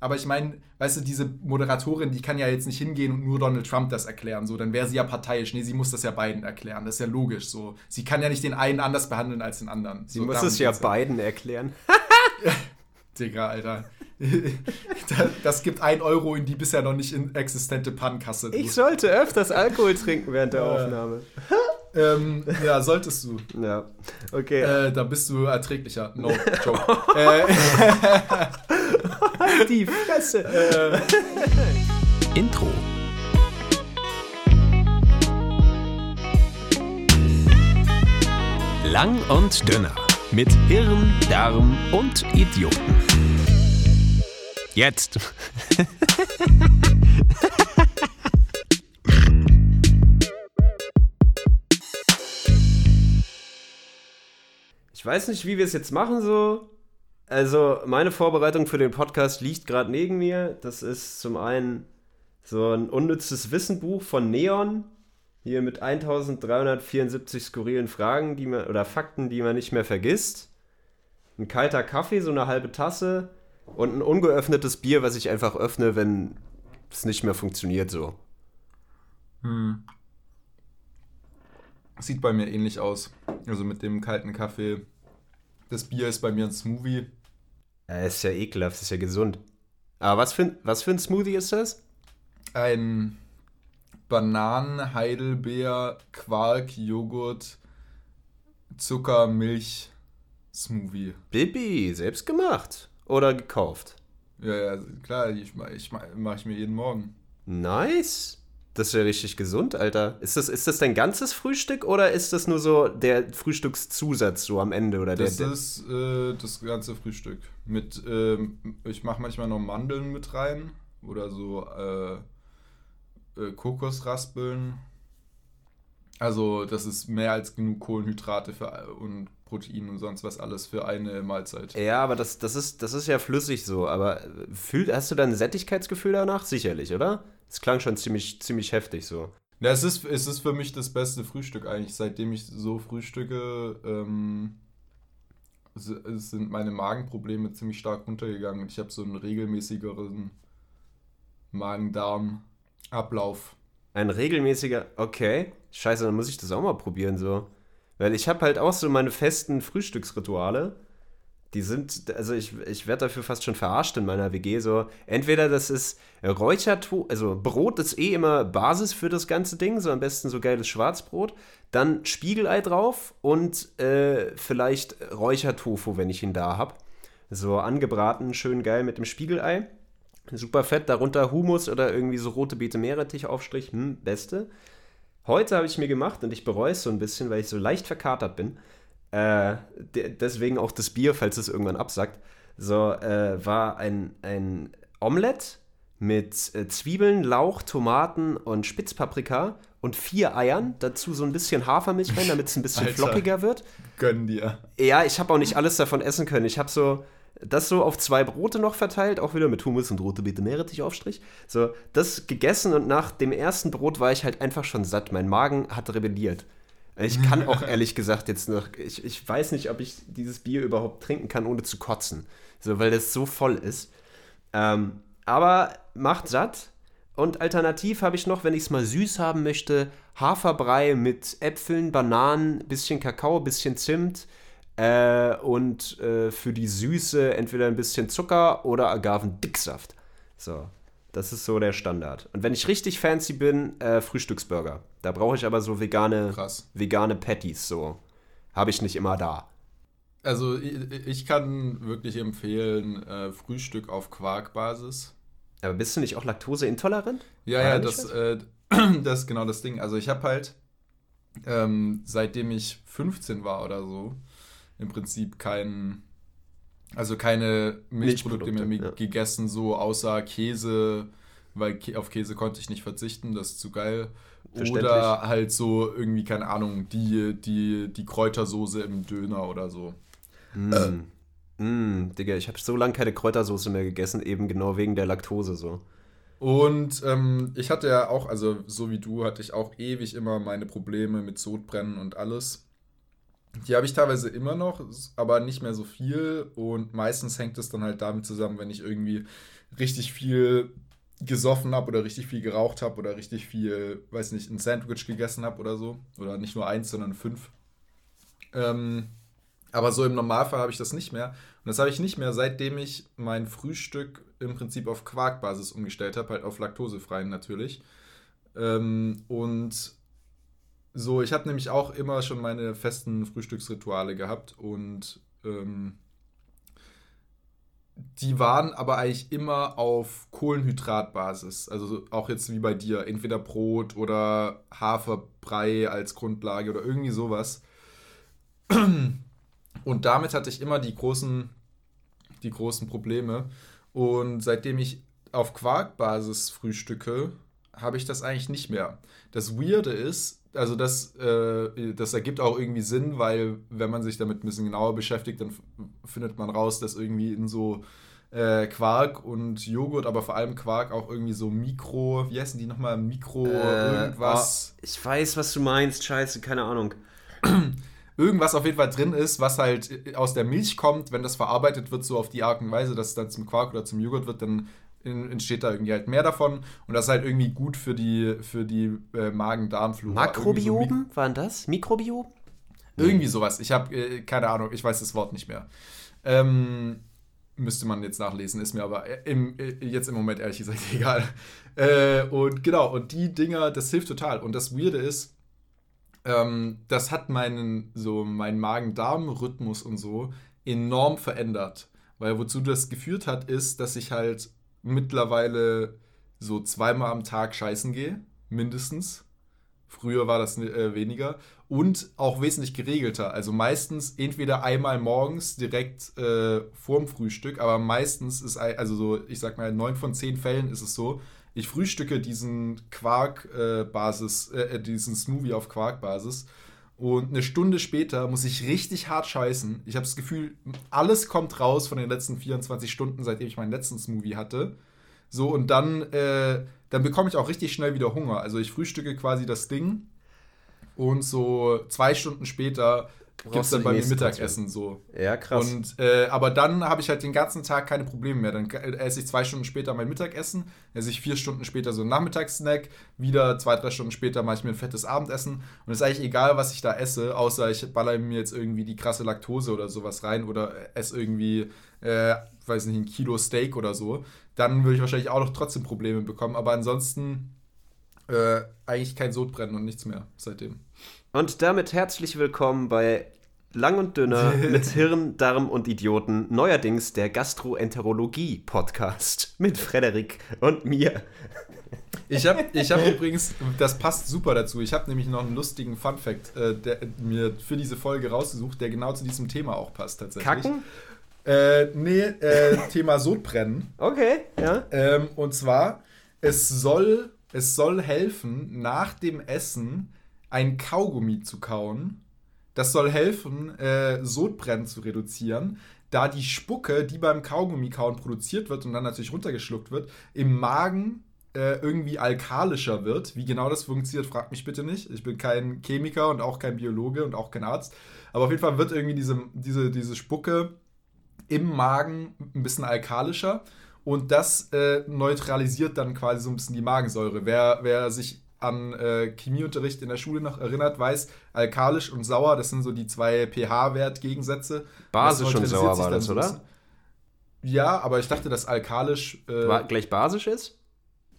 Aber ich meine, weißt du, diese Moderatorin, die kann ja jetzt nicht hingehen und nur Donald Trump das erklären. So, dann wäre sie ja parteiisch. Nee, sie muss das ja beiden erklären. Das ist ja logisch. So, sie kann ja nicht den einen anders behandeln als den anderen. Sie so, muss es ja beiden erklären. Digga, Alter. das gibt ein Euro in die bisher noch nicht existente Pannkasse. Ich sollte öfters Alkohol trinken während der Aufnahme. Ähm, ja, solltest du. Ja, okay. Äh, da bist du erträglicher. No joke. äh, Die Fresse. Äh. Intro. Lang und dünner. Mit Hirn, Darm und Idioten. Jetzt. Ich weiß nicht, wie wir es jetzt machen so. Also, meine Vorbereitung für den Podcast liegt gerade neben mir. Das ist zum einen so ein unnützes Wissenbuch von Neon. Hier mit 1374 skurrilen Fragen die man, oder Fakten, die man nicht mehr vergisst. Ein kalter Kaffee, so eine halbe Tasse. Und ein ungeöffnetes Bier, was ich einfach öffne, wenn es nicht mehr funktioniert so. Hm. Sieht bei mir ähnlich aus. Also mit dem kalten Kaffee. Das Bier ist bei mir ein Smoothie. Ja, ist ja ekelhaft, ist ja gesund. Aber was für, was für ein Smoothie ist das? Ein Bananen, Heidelbeer, Quark, Joghurt, Zucker, Milch, Smoothie. Bibi, selbst gemacht oder gekauft? Ja, ja, klar, ich, ich mache ich mir jeden Morgen. Nice. Das ist ja richtig gesund, Alter. Ist das, ist das dein ganzes Frühstück oder ist das nur so der Frühstückszusatz so am Ende? Oder das der, ist äh, das ganze Frühstück. Mit, ähm, ich mache manchmal noch Mandeln mit rein oder so äh, äh, Kokosraspeln. Also das ist mehr als genug Kohlenhydrate für, und Protein und sonst was alles für eine Mahlzeit. Ja, aber das, das, ist, das ist ja flüssig so. Aber fühl, hast du dann ein Sättigkeitsgefühl danach? Sicherlich, oder? Es klang schon ziemlich, ziemlich heftig so. Ja, es ist, es ist für mich das beste Frühstück eigentlich. Seitdem ich so frühstücke, ähm, sind meine Magenprobleme ziemlich stark runtergegangen. Ich habe so einen regelmäßigeren Magen-Darm-Ablauf. Ein regelmäßiger, okay. Scheiße, dann muss ich das auch mal probieren so. Weil ich habe halt auch so meine festen Frühstücksrituale die sind, also ich, ich werde dafür fast schon verarscht in meiner WG. So, entweder das ist Räuchertoast, also Brot ist eh immer Basis für das ganze Ding, so am besten so geiles Schwarzbrot. Dann Spiegelei drauf und äh, vielleicht Räuchertofu, wenn ich ihn da habe. So angebraten, schön geil mit dem Spiegelei. Super fett, darunter Humus oder irgendwie so rote Beete Meerrettich Aufstrich, hm, beste. Heute habe ich mir gemacht und ich bereue es so ein bisschen, weil ich so leicht verkatert bin. Äh, deswegen auch das Bier, falls es irgendwann absackt. So, äh, war ein, ein Omelett mit äh, Zwiebeln, Lauch, Tomaten und Spitzpaprika und vier Eiern. Dazu so ein bisschen Hafermilch rein, damit es ein bisschen Alter, flockiger wird. Gönn dir. Ja, ich habe auch nicht alles davon essen können. Ich habe so das so auf zwei Brote noch verteilt, auch wieder mit Hummus und rote Beete Meerrettich Aufstrich. So, das gegessen und nach dem ersten Brot war ich halt einfach schon satt. Mein Magen hat rebelliert. Ich kann auch ehrlich gesagt jetzt noch, ich, ich weiß nicht, ob ich dieses Bier überhaupt trinken kann, ohne zu kotzen. So, weil das so voll ist. Ähm, aber macht satt. Und alternativ habe ich noch, wenn ich es mal süß haben möchte, Haferbrei mit Äpfeln, Bananen, bisschen Kakao, bisschen Zimt. Äh, und äh, für die Süße entweder ein bisschen Zucker oder Agavendicksaft. So, das ist so der Standard. Und wenn ich richtig fancy bin, äh, Frühstücksburger. Da brauche ich aber so vegane, Krass. vegane Patties. So habe ich nicht immer da. Also ich, ich kann wirklich empfehlen äh, Frühstück auf Quarkbasis. Aber bist du nicht auch laktoseintolerant? Ja, ja, das, äh, das ist genau das Ding. Also ich habe halt, ähm, seitdem ich 15 war oder so, im Prinzip kein also keine Milchprodukte, Milchprodukte mehr ja. gegessen, so außer Käse, weil auf Käse konnte ich nicht verzichten, das ist zu geil. Oder halt so irgendwie, keine Ahnung, die, die, die Kräutersoße im Döner oder so. Mm. Äh. Mm, Digga, ich habe so lange keine Kräutersoße mehr gegessen, eben genau wegen der Laktose so. Und ähm, ich hatte ja auch, also so wie du, hatte ich auch ewig immer meine Probleme mit Sodbrennen und alles. Die habe ich teilweise immer noch, aber nicht mehr so viel. Und meistens hängt es dann halt damit zusammen, wenn ich irgendwie richtig viel gesoffen habe oder richtig viel geraucht habe oder richtig viel, weiß nicht, ein Sandwich gegessen habe oder so. Oder nicht nur eins, sondern fünf. Ähm, aber so im Normalfall habe ich das nicht mehr. Und das habe ich nicht mehr, seitdem ich mein Frühstück im Prinzip auf Quarkbasis umgestellt habe, halt auf laktosefreien natürlich. Ähm, und so, ich habe nämlich auch immer schon meine festen Frühstücksrituale gehabt und ähm, die waren aber eigentlich immer auf Kohlenhydratbasis. Also auch jetzt wie bei dir, entweder Brot oder Haferbrei als Grundlage oder irgendwie sowas. Und damit hatte ich immer die großen, die großen Probleme. Und seitdem ich auf Quarkbasis frühstücke, habe ich das eigentlich nicht mehr. Das Weirde ist, also das, äh, das ergibt auch irgendwie Sinn, weil wenn man sich damit ein bisschen genauer beschäftigt, dann findet man raus, dass irgendwie in so äh, Quark und Joghurt, aber vor allem Quark auch irgendwie so Mikro, wie heißen die nochmal? Mikro Äh, irgendwas. oh, ich weiß, was du meinst. Scheiße, keine Ahnung. Irgendwas auf jeden Fall drin ist, was halt aus der Milch kommt, wenn das verarbeitet wird, so auf die Art und Weise, dass es dann zum Quark oder zum Joghurt wird, dann entsteht da irgendwie halt mehr davon und das ist halt irgendwie gut für die, für die äh, Magen-Darm-Flora. Irgendwie so Makrobiomen waren das? Mikrobiom? Irgendwie sowas. Ich habe äh, keine Ahnung, ich weiß das Wort nicht mehr. Ähm, müsste man jetzt nachlesen, ist mir aber im, äh, jetzt im Moment ehrlich gesagt egal. Äh, und genau, und die Dinger, das hilft total. Und das Weirde ist, ähm, das hat meinen, so meinen Magen-Darm-Rhythmus und so enorm verändert. Weil wozu das geführt hat, ist, dass ich halt mittlerweile so zweimal am Tag scheißen gehe, mindestens. Früher war das äh, weniger. Und auch wesentlich geregelter. Also meistens entweder einmal morgens direkt äh, vorm Frühstück, aber meistens ist, also so, ich sag mal, in neun von zehn Fällen ist es so, ich frühstücke diesen Quark-Basis, äh, äh, diesen Smoothie auf Quarkbasis. Und eine Stunde später muss ich richtig hart scheißen. Ich habe das Gefühl, alles kommt raus von den letzten 24 Stunden, seitdem ich meinen letzten Smoothie hatte. So, und dann, äh, dann bekomme ich auch richtig schnell wieder Hunger. Also ich frühstücke quasi das Ding und so zwei Stunden später gibt es dann bei mir Mittagessen so. Ja, krass. Und, äh, aber dann habe ich halt den ganzen Tag keine Probleme mehr. Dann äh, esse ich zwei Stunden später mein Mittagessen, esse ich vier Stunden später so einen Nachmittagssnack, wieder zwei, drei Stunden später mache ich mir ein fettes Abendessen. Und es ist eigentlich egal, was ich da esse, außer ich baller mir jetzt irgendwie die krasse Laktose oder sowas rein oder esse irgendwie, äh, weiß nicht, ein Kilo Steak oder so. Dann würde ich wahrscheinlich auch noch trotzdem Probleme bekommen. Aber ansonsten äh, eigentlich kein Sodbrennen und nichts mehr seitdem. Und damit herzlich willkommen bei Lang und Dünner mit Hirn, Darm und Idioten. Neuerdings der Gastroenterologie-Podcast mit Frederik und mir. Ich habe ich hab übrigens, das passt super dazu, ich habe nämlich noch einen lustigen Fun-Fact äh, der, mir für diese Folge rausgesucht, der genau zu diesem Thema auch passt tatsächlich. Kacken? Äh, nee, äh, Thema Sodbrennen. Okay, ja. Ähm, und zwar, es soll, es soll helfen, nach dem Essen ein Kaugummi zu kauen. Das soll helfen, äh, Sodbrennen zu reduzieren, da die Spucke, die beim Kaugummi-Kauen produziert wird und dann natürlich runtergeschluckt wird, im Magen äh, irgendwie alkalischer wird. Wie genau das funktioniert, fragt mich bitte nicht. Ich bin kein Chemiker und auch kein Biologe und auch kein Arzt. Aber auf jeden Fall wird irgendwie diese, diese, diese Spucke im Magen ein bisschen alkalischer und das äh, neutralisiert dann quasi so ein bisschen die Magensäure. Wer, wer sich an äh, Chemieunterricht in der Schule noch erinnert, weiß, alkalisch und sauer, das sind so die zwei pH-Wert-Gegensätze. Basisch und sauer war das, oder? bisschen. Ja, aber ich dachte, dass alkalisch. Äh, War gleich basisch ist?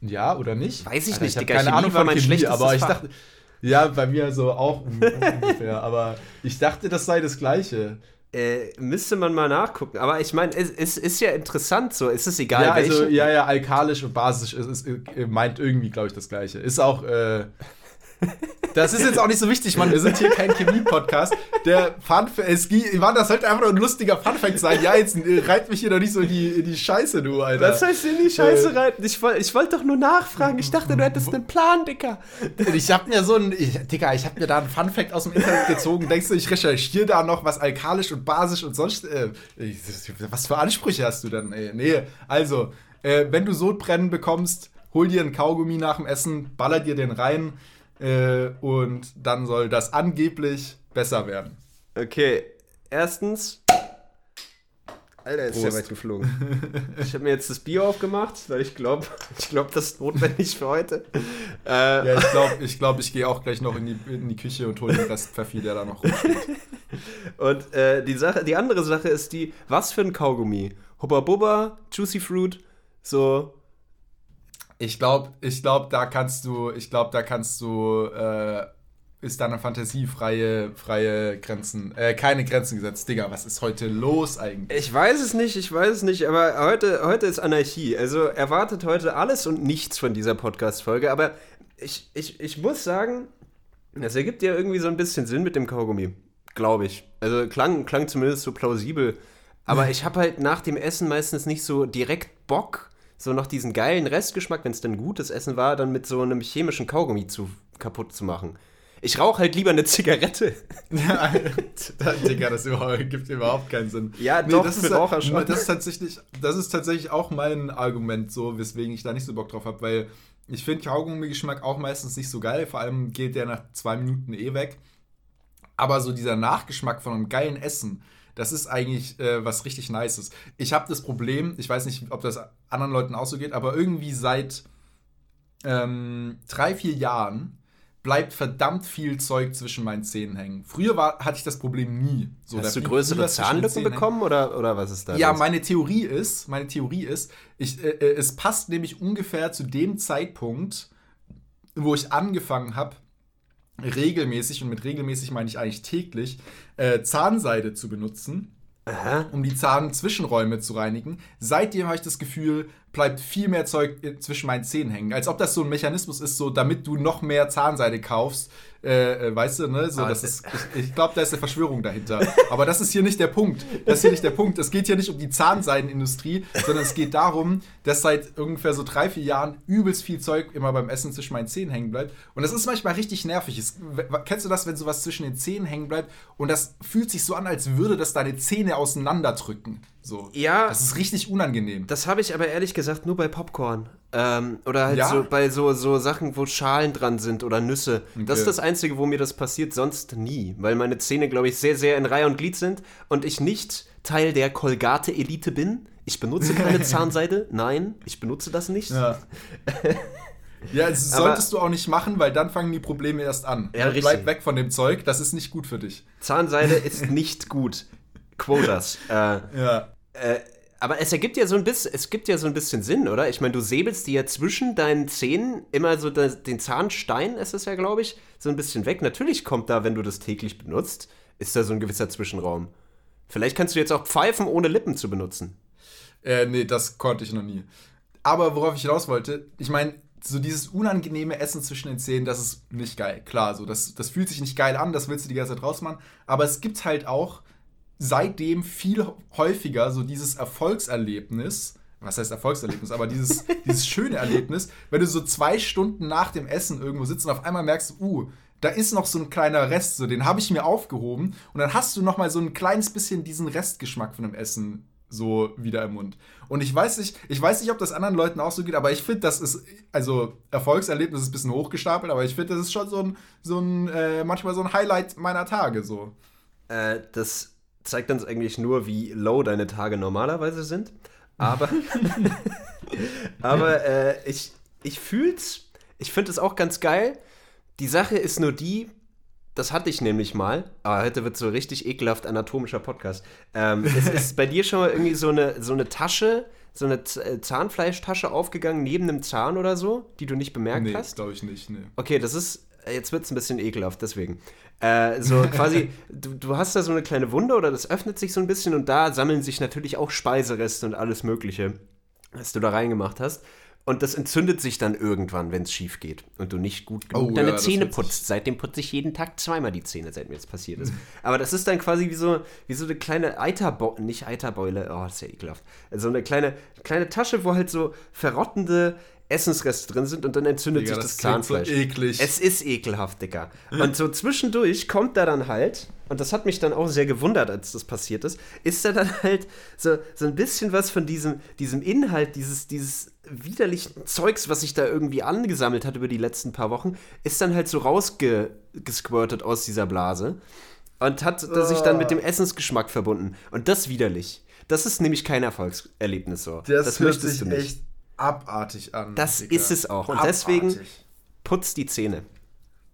ja, oder nicht? Weiß ich Alter, nicht, hab Digga. keine Chemie Ahnung war von mein Chemie, aber ich dachte. Ja, bei mir so auch un- ungefähr. aber ich dachte, das sei das Gleiche. Äh, müsste man mal nachgucken. Aber ich meine, es, es ist ja interessant so. Es ist egal, ja, also, welche. ja, ja, alkalisch und basisch ist, ist, äh, meint irgendwie, glaube ich, das Gleiche. Ist auch, äh, das ist jetzt auch nicht so wichtig, Mann. Wir sind hier kein Chemie-Podcast. Der Fun es Mann, das sollte einfach nur ein lustiger Funfact sein. Ja, jetzt äh, reit mich hier doch nicht so in die, in die Scheiße, du, Alter. Was heißt denn die Scheiße Äh, reiten? Ich, ich wollte doch nur nachfragen. Ich dachte, du hättest einen Plan, Dicker. Ich hab mir so ein, ich, Digga, ich hab mir da einen Funfact aus dem Internet gezogen. Denkst du, ich recherchiere da noch was alkalisch und basisch und sonst, äh, ich, was für Ansprüche hast du dann? Ey? Nee, also, äh, wenn du Sodbrennen bekommst, hol dir einen Kaugummi nach dem Essen, baller dir den rein äh, und dann soll das angeblich besser werden. Okay, erstens Alter, ist Prost. der weit geflogen. Ich habe mir jetzt das Bier aufgemacht, weil ich glaube, ich glaube, das ist notwendig für heute. Äh, Ja, ich glaube, ich, glaub, ich gehe auch gleich noch in die, in die Küche und hole den Rest Pfeffi, der da noch rumsteht. Und äh, die, Sache, die andere Sache ist die, was für ein Kaugummi? Hubba Bubba, Juicy Fruit, so. Ich glaube, ich glaub, da kannst du, ich glaube, da kannst du, äh, ist deine Fantasie freie, freie Grenzen, äh, keine Grenzen gesetzt. Digga, was ist heute los eigentlich? Ich weiß es nicht, ich weiß es nicht, aber heute, heute ist Anarchie. Also erwartet heute alles und nichts von dieser Podcast-Folge. Aber ich, ich, ich muss sagen, das ergibt ja irgendwie so ein bisschen Sinn mit dem Kaugummi. Glaube ich. Also klang, klang zumindest so plausibel. Aber ich habe halt nach dem Essen meistens nicht so direkt Bock, so noch diesen geilen Restgeschmack, wenn es dann gutes Essen war, dann mit so einem chemischen Kaugummi zu, kaputt zu machen. Ich rauche halt lieber eine Zigarette. Ja, Digga, das gibt überhaupt keinen Sinn. Ja, doch, das ist, Raucher schon. Das ist, tatsächlich, das ist tatsächlich auch mein Argument, so, weswegen ich da nicht so Bock drauf habe, weil ich finde Kaugummi-Geschmack auch meistens nicht so geil, vor allem geht der nach zwei Minuten eh weg. Aber so dieser Nachgeschmack von einem geilen Essen, das ist eigentlich äh, was richtig Nices. Ich habe das Problem, ich weiß nicht, ob das anderen Leuten auch so geht, aber irgendwie seit ähm, drei, vier Jahren bleibt verdammt viel Zeug zwischen meinen Zähnen hängen. Früher war, hatte ich das Problem nie. So, Hast du größere Zahnlücken bekommen oder, oder was ist da? Ja, los? meine Theorie ist, meine Theorie ist, ich, äh, äh, es passt nämlich ungefähr zu dem Zeitpunkt, wo ich angefangen habe, regelmäßig, und mit regelmäßig meine ich eigentlich täglich, äh, Zahnseide zu benutzen, Aha. um die Zahnzwischenräume zu reinigen. Seitdem habe ich das Gefühl, bleibt viel mehr Zeug äh, zwischen meinen Zähnen hängen. Als ob das so ein Mechanismus ist, so damit du noch mehr Zahnseide kaufst. Äh, äh, weißt du, ne? So, Aber das ist, ich ich glaube, da ist eine Verschwörung dahinter. Aber das ist hier nicht der Punkt. Das ist hier nicht der Punkt. Es geht hier nicht um die Zahnseidenindustrie, sondern es geht darum, dass seit ungefähr so drei, vier Jahren übelst viel Zeug immer beim Essen zwischen meinen Zähnen hängen bleibt. Und das ist manchmal richtig nervig. Es, kennst du das, wenn sowas zwischen den Zähnen hängen bleibt und das fühlt sich so an, als würde das deine Zähne auseinanderdrücken? So. Ja. Das ist richtig unangenehm. Das habe ich aber ehrlich gesagt nur bei Popcorn. Ähm, oder halt Ja? so bei so, so Sachen, wo Schalen dran sind oder Nüsse. Das ist Okay. das Einzige, wo mir das passiert, sonst nie. Weil meine Zähne, glaube ich, sehr, sehr in Reihe und Glied sind und ich nicht Teil der Colgate-Elite bin. Ich benutze keine Zahnseide. Nein, ich benutze das nicht. Ja. Ja, das Aber- solltest du auch nicht machen, weil dann fangen die Probleme erst an. Ja, richtig. Bleib weg von dem Zeug, das ist nicht gut für dich. Zahnseide ist nicht gut. Quotas. Äh, Ja. Äh, aber es ergibt ja so ein bisschen, es gibt ja so ein bisschen Sinn, oder? Ich meine, du säbelst dir ja zwischen deinen Zähnen immer so das, den Zahnstein, ist es ja, glaube ich, so ein bisschen weg. Natürlich kommt da, wenn du das täglich benutzt, ist da so ein gewisser Zwischenraum. Vielleicht kannst du jetzt auch pfeifen, ohne Lippen zu benutzen. Äh, nee, das konnte ich noch nie. Aber worauf ich hinaus wollte, ich meine, so dieses unangenehme Essen zwischen den Zähnen, das ist nicht geil. Klar, so, das, das fühlt sich nicht geil an, das willst du die ganze Zeit rausmachen. Aber es gibt halt auch seitdem viel häufiger so dieses Erfolgserlebnis, was heißt Erfolgserlebnis, aber dieses, dieses schöne Erlebnis, wenn du so zwei Stunden nach dem Essen irgendwo sitzt und auf einmal merkst, uh, da ist noch so ein kleiner Rest, so den habe ich mir aufgehoben und dann hast du noch mal so ein kleines bisschen diesen Restgeschmack von dem Essen so wieder im Mund. Und ich weiß nicht, ich weiß nicht, ob das anderen Leuten auch so geht, aber ich finde, das ist, also Erfolgserlebnis ist ein bisschen hochgestapelt, aber ich finde, das ist schon so ein, so ein äh, manchmal so ein Highlight meiner Tage so. Äh, das zeigt uns eigentlich nur, wie low deine Tage normalerweise sind. Aber, aber äh, ich, ich fühl's, ich finde es auch ganz geil. Die Sache ist nur die, das hatte ich nämlich mal, aber heute wird so richtig ekelhaft anatomischer Podcast. Ähm, es ist bei dir schon mal irgendwie so eine, so eine Tasche, so eine äh, Zahnfleischtasche aufgegangen neben einem Zahn oder so, die du nicht bemerkt Nee, hast? glaube ich nicht, nee. Okay, das ist. Jetzt wird es ein bisschen ekelhaft, deswegen. Äh, so quasi, du, du hast da so eine kleine Wunde oder das öffnet sich so ein bisschen und da sammeln sich natürlich auch Speisereste und alles Mögliche, was du da reingemacht hast. Und das entzündet sich dann irgendwann, wenn es schief geht und du nicht gut genug Oh, deine ja, Zähne putzt. Seitdem putze ich jeden Tag zweimal die Zähne, seit mir das passiert ist. Aber das ist dann quasi wie so, wie so eine kleine Eiterbeule, nicht Eiterbeule, oh, das ist ja ekelhaft. So eine kleine, kleine Tasche, wo halt so verrottende Essensreste drin sind und dann entzündet Digga, sich das das klingt so Zahnfleisch. eklig. Es ist ekelhaft, Digga. Und so zwischendurch kommt da dann halt, und das hat mich dann auch sehr gewundert, als das passiert ist, ist da dann halt so, so ein bisschen was von diesem, diesem Inhalt, dieses, dieses widerlichen Zeugs, was sich da irgendwie angesammelt hat über die letzten paar Wochen, ist dann halt so rausgesquirtet aus dieser Blase und hat sich dann mit dem Essensgeschmack verbunden. Und das widerlich. das ist nämlich kein Erfolgserlebnis so. Das, das möchtest du nicht. Abartig an. Das Digga. ist es auch. Und Abartig. deswegen putz die Zähne.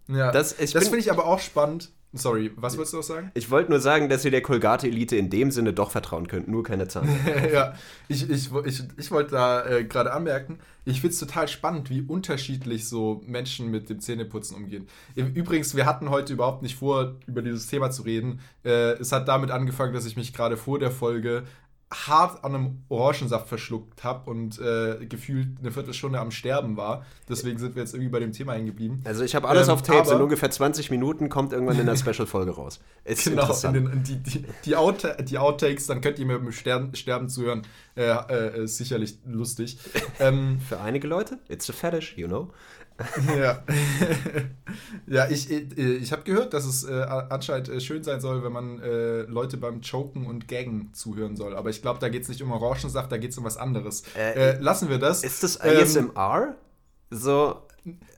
Ja, das- das, finde ich aber auch spannend. Sorry, was wolltest du noch sagen? Ich wollte nur sagen, dass ihr der Colgate-Elite in dem Sinne doch vertrauen könnt, nur keine Zahn. ja, ich, ich, ich, ich wollte da äh, gerade anmerken, ich finde es total spannend, wie unterschiedlich so Menschen mit dem Zähneputzen umgehen. Übrigens, wir hatten heute überhaupt nicht vor, über dieses Thema zu reden. Äh, es hat damit angefangen, dass ich mich gerade vor der Folge hart an einem Orangensaft verschluckt habe und äh, gefühlt eine Viertelstunde am Sterben war. Deswegen sind wir jetzt irgendwie bei dem Thema hängen geblieben. Also ich habe alles Ähm, auf Tapes, in aber- ungefähr 20 Minuten kommt irgendwann in der Special-Folge raus. Ist Genau, den, die, die, die, Out, die Outtakes, dann könnt ihr mir beim Sterben, Sterben zuhören. Äh, äh, ist sicherlich lustig. ähm, Für einige Leute, it's a fetish, you know. Ja, ja ich, äh, ich habe gehört, dass es äh, anscheinend äh, schön sein soll, wenn man äh, Leute beim Choken und Gaggen zuhören soll. Aber ich glaube, da geht es nicht um Orangensaft, da geht es um was anderes. Äh, Äh, lassen wir das. Ist das Ähm, ASMR? So,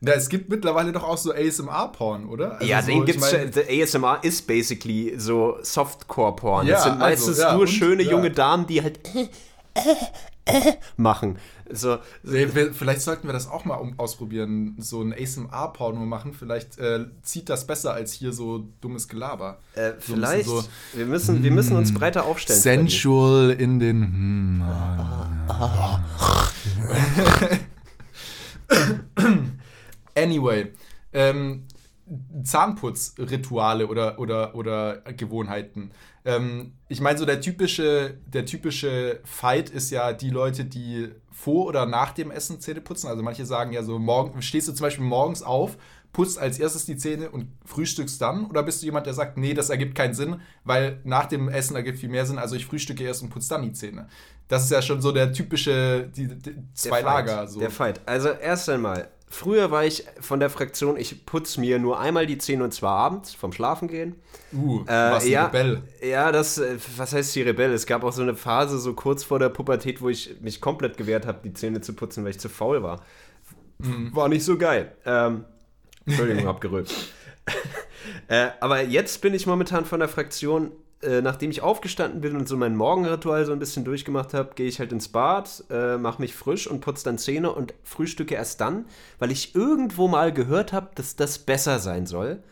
Na, es gibt mittlerweile doch auch so ASMR-Porn, oder? Also ja, so, den ich gibt's mein- schon. The ASMR ist basically so Softcore-Porn. Ja, das sind also, meistens ja, nur und- schöne ja. junge Damen, die halt machen. So, Vielleicht sollten wir das auch mal um, ausprobieren, so ein ASMR-Porno machen. Vielleicht äh, zieht das besser als hier so dummes Gelaber. äh, So vielleicht. so, wir, müssen, wir müssen uns breiter aufstellen. Sensual in den. Hm, anyway, ähm, Zahnputzrituale oder, oder, oder Gewohnheiten. Ähm, ich meine, so der typische, der typische Fight ist ja die Leute, die vor oder nach dem Essen Zähne putzen. Also manche sagen ja so, morgen, stehst du zum Beispiel morgens auf, putzt als erstes die Zähne und frühstückst dann? Oder bist du jemand, der sagt, nee, das ergibt keinen Sinn, weil nach dem Essen ergibt viel mehr Sinn, also ich frühstücke erst und putze dann die Zähne. Das ist ja schon so der typische, die, die zwei Der Lager. Fight, So. Der Fight. Also erst einmal, früher war ich von der Fraktion, ich putze mir nur einmal die Zähne und zwar abends vom Schlafengehen. Uh, Äh, was ja, Rebell. Ja, das, äh, was heißt die Rebell? Es gab auch so eine Phase, so kurz vor der Pubertät, wo ich mich komplett gewehrt habe, die Zähne zu putzen, weil ich zu faul war. Mhm. War nicht so geil. Ähm, Entschuldigung, hab gerülpst. äh, aber jetzt bin ich momentan von der Fraktion, äh, nachdem ich aufgestanden bin und so mein Morgenritual so ein bisschen durchgemacht habe, gehe ich halt ins Bad, äh, mache mich frisch und putze dann Zähne und frühstücke erst dann, weil ich irgendwo mal gehört habe, dass das besser sein soll.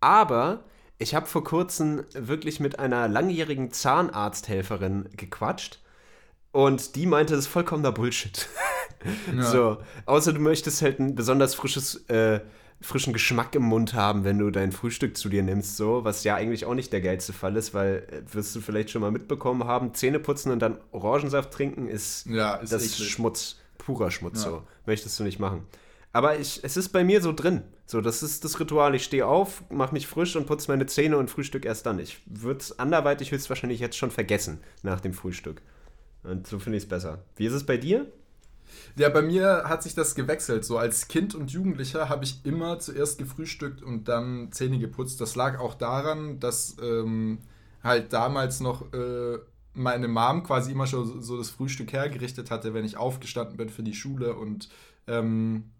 Aber ich habe vor kurzem wirklich mit einer langjährigen Zahnarzthelferin gequatscht und die meinte, das ist vollkommener Bullshit. So, außer du möchtest halt ein besonders frisches, äh, frischen Geschmack im Mund haben, wenn du dein Frühstück zu dir nimmst, so, was ja eigentlich auch nicht der geilste Fall ist, weil äh, wirst du vielleicht schon mal mitbekommen haben, Zähne putzen und dann Orangensaft trinken ist, Ja, ist das eklig. Schmutz, purer Schmutz, Ja. so. Möchtest du nicht machen. Aber ich, es ist bei mir so drin. So, das ist das Ritual. Ich stehe auf, mache mich frisch und putze meine Zähne und frühstück erst dann. Ich würde es anderweitig höchstwahrscheinlich jetzt schon vergessen nach dem Frühstück. Und so finde ich es besser. Wie ist es bei dir? Ja, bei mir hat sich das gewechselt. So als Kind und Jugendlicher habe ich immer zuerst gefrühstückt und dann Zähne geputzt. Das lag auch daran, dass ähm, halt damals noch äh, meine Mom quasi immer schon so, das Frühstück hergerichtet hatte, wenn ich aufgestanden bin für die Schule. Und ähm,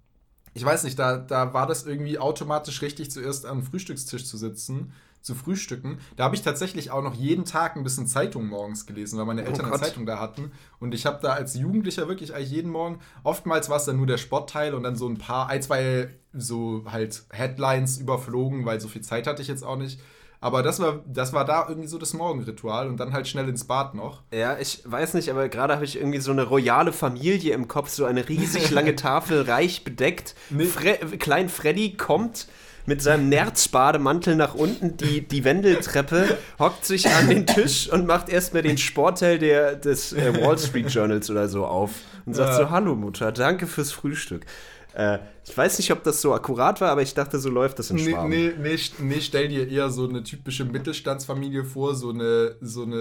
ich weiß nicht, da, da war das irgendwie automatisch richtig, zuerst am Frühstückstisch zu sitzen, zu frühstücken. Da habe ich tatsächlich auch noch jeden Tag ein bisschen Zeitung morgens gelesen, weil meine Eltern eine Gott. Zeitung da hatten. Und ich habe da als Jugendlicher wirklich eigentlich jeden Morgen, oftmals war es dann nur der Sportteil und dann so ein paar, ein, zwei so halt Headlines überflogen, weil so viel Zeit hatte ich jetzt auch nicht. Aber das war, das war da irgendwie so das Morgenritual und dann halt schnell ins Bad noch. Ja, ich weiß nicht, aber gerade habe ich irgendwie so eine royale Familie im Kopf, so eine riesig lange Tafel, reich bedeckt. Nee. Fre Klein Freddy kommt mit seinem Nerzbademantel nach unten die, die Wendeltreppe, hockt sich an den Tisch und macht erstmal den Sportteil der, des äh, Wall Street Journals oder so auf und sagt Ja. so, hallo Mutter, danke fürs Frühstück. Äh, ich weiß nicht, ob das so akkurat war, aber ich dachte, so läuft das in Schwaben. nee, nee, nee, stell dir eher so eine typische Mittelstandsfamilie vor, so eine, so eine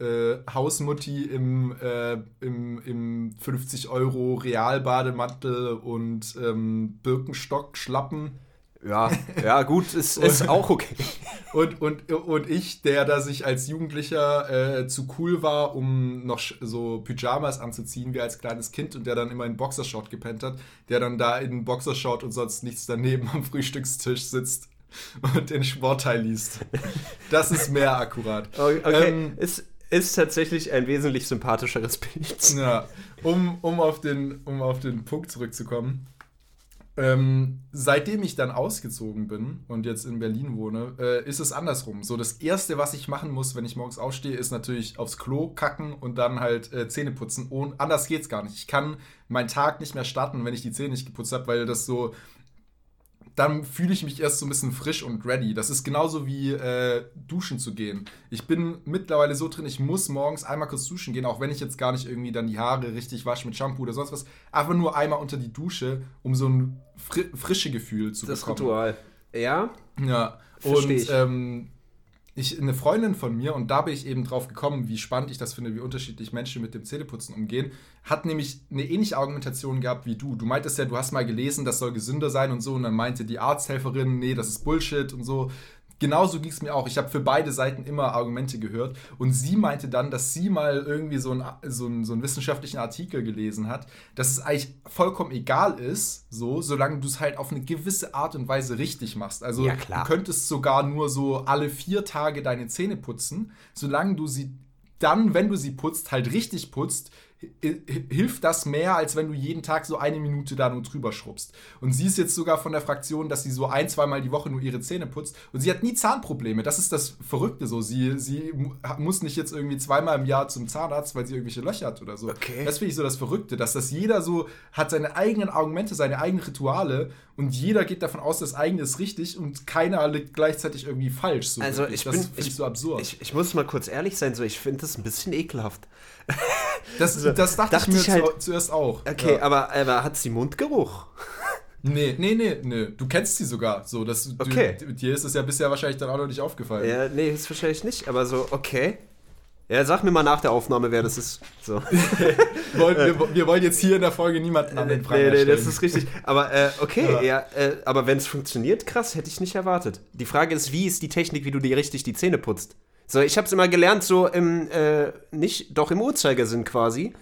äh, Hausmutti im, äh, im, im 50 Euro Realbademantel und ähm, Birkenstock-Schlappen. Ja, ja, gut, ist, ist auch okay. Und, und, und ich, der da sich als Jugendlicher äh, zu cool war, um noch so Pyjamas anzuziehen, wie als kleines Kind und der dann immer in Boxershort gepennt hat, der dann da in Boxershort und sonst nichts daneben am Frühstückstisch sitzt und den Sportteil liest. Das ist mehr akkurat. Okay, Ähm, ist, ist tatsächlich ein wesentlich sympathischeres Bild. Ja, um, um, auf den, um auf den Punkt zurückzukommen. Ähm, seitdem ich dann ausgezogen bin und jetzt in Berlin wohne, äh, ist es andersrum. So, das Erste, was ich machen muss, wenn ich morgens aufstehe, ist natürlich aufs Klo kacken und dann halt äh, Zähne putzen. Und anders geht's gar nicht. Ich kann meinen Tag nicht mehr starten, wenn ich die Zähne nicht geputzt habe, weil das so dann fühle ich mich erst so ein bisschen frisch und ready. Das ist genauso wie äh, duschen zu gehen. Ich bin mittlerweile so drin, ich muss morgens einmal kurz duschen gehen, auch wenn ich jetzt gar nicht irgendwie dann die Haare richtig wasche mit Shampoo oder sonst was. Einfach nur einmal unter die Dusche, um so ein fri frische Gefühl zu Das bekommen. Ritual. Ja? Ja, Versteh und ich. ähm, ich, eine Freundin von mir, und da bin ich eben drauf gekommen, wie spannend ich das finde, wie unterschiedlich Menschen mit dem Zähneputzen umgehen, hat nämlich eine ähnliche Argumentation gehabt wie du. Du meintest ja, du hast mal gelesen, das soll gesünder sein und so, und dann meinte die Arzthelferin, nee, das ist Bullshit und so. Genauso ging es mir auch. Ich habe für beide Seiten immer Argumente gehört. Und sie meinte dann, dass sie mal irgendwie so, ein, so, einen, so einen wissenschaftlichen Artikel gelesen hat, dass es eigentlich vollkommen egal ist, so, solange du es halt auf eine gewisse Art und Weise richtig machst. Also Ja, klar. du könntest sogar nur so alle vier Tage deine Zähne putzen, solange du sie dann, wenn du sie putzt, halt richtig putzt, hilft das mehr, als wenn du jeden Tag so eine Minute da nur drüber schrubbst. Und sie ist jetzt sogar von der Fraktion, dass sie so ein, zweimal die Woche nur ihre Zähne putzt. Und sie hat nie Zahnprobleme. Das ist das Verrückte so. Sie, sie mu- muss nicht jetzt irgendwie zweimal im Jahr zum Zahnarzt, weil sie irgendwelche Löcher hat oder so. Okay. Das finde ich so das Verrückte, dass das jeder so hat seine eigenen Argumente, seine eigenen Rituale und jeder geht davon aus, das eigene ist richtig und keiner liegt gleichzeitig irgendwie falsch. So Also wirklich. ich das bin finde ich so absurd. Ich, ich muss mal kurz ehrlich sein, so ich finde das ein bisschen ekelhaft. das, das dachte, dachte ich mir ich halt- zu, zuerst auch. Okay, Ja. aber, aber hat sie Mundgeruch? Nee, nee, nee, nee. Du kennst sie sogar. So, dass du, Okay. du, dir ist es ja bisher wahrscheinlich dann auch noch nicht aufgefallen. Ja, nee, ist wahrscheinlich nicht, aber so, okay. Ja, sag mir mal nach der Aufnahme, wer das ist. So. Wir, wollen, wir, wir wollen jetzt hier in der Folge niemanden an den nee, Pranger nee, stellen. das ist richtig. Aber äh, okay, ja, Ja. äh, aber wenn es funktioniert, krass, hätte ich nicht erwartet. Die Frage ist, wie ist die Technik, wie du dir richtig die Zähne putzt? So, ich hab's immer gelernt, so im, äh, nicht, doch im Uhrzeigersinn quasi.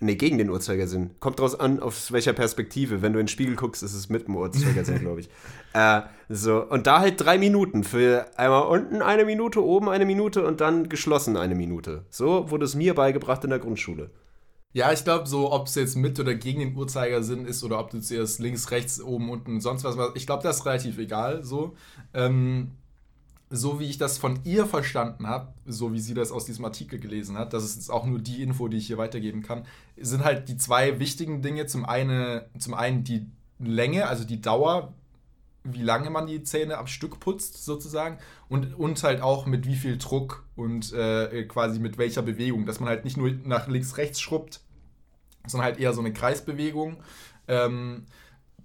Nee, gegen den Uhrzeigersinn. Kommt draus an, aus welcher Perspektive. Wenn du in den Spiegel guckst, ist es mit dem Uhrzeigersinn, glaube ich. Äh, so, und da halt drei Minuten. Für einmal unten eine Minute, oben eine Minute und dann geschlossen eine Minute. So wurde es mir beigebracht in der Grundschule. Ja, ich glaube, so, ob es jetzt mit oder gegen den Uhrzeigersinn ist oder ob du zuerst links, rechts, oben, unten, sonst was, ich glaube, das ist relativ egal. So, ähm, so wie ich das von ihr verstanden habe, so wie sie das aus diesem Artikel gelesen hat, das ist jetzt auch nur die Info, die ich hier weitergeben kann, sind halt die zwei wichtigen Dinge. Zum, eine, zum einen die Länge, also die Dauer, wie lange man die Zähne am Stück putzt, sozusagen, und, und halt auch mit wie viel Druck und äh, quasi mit welcher Bewegung, dass man halt nicht nur nach links, rechts schrubbt, sondern halt eher so eine Kreisbewegung. Ähm,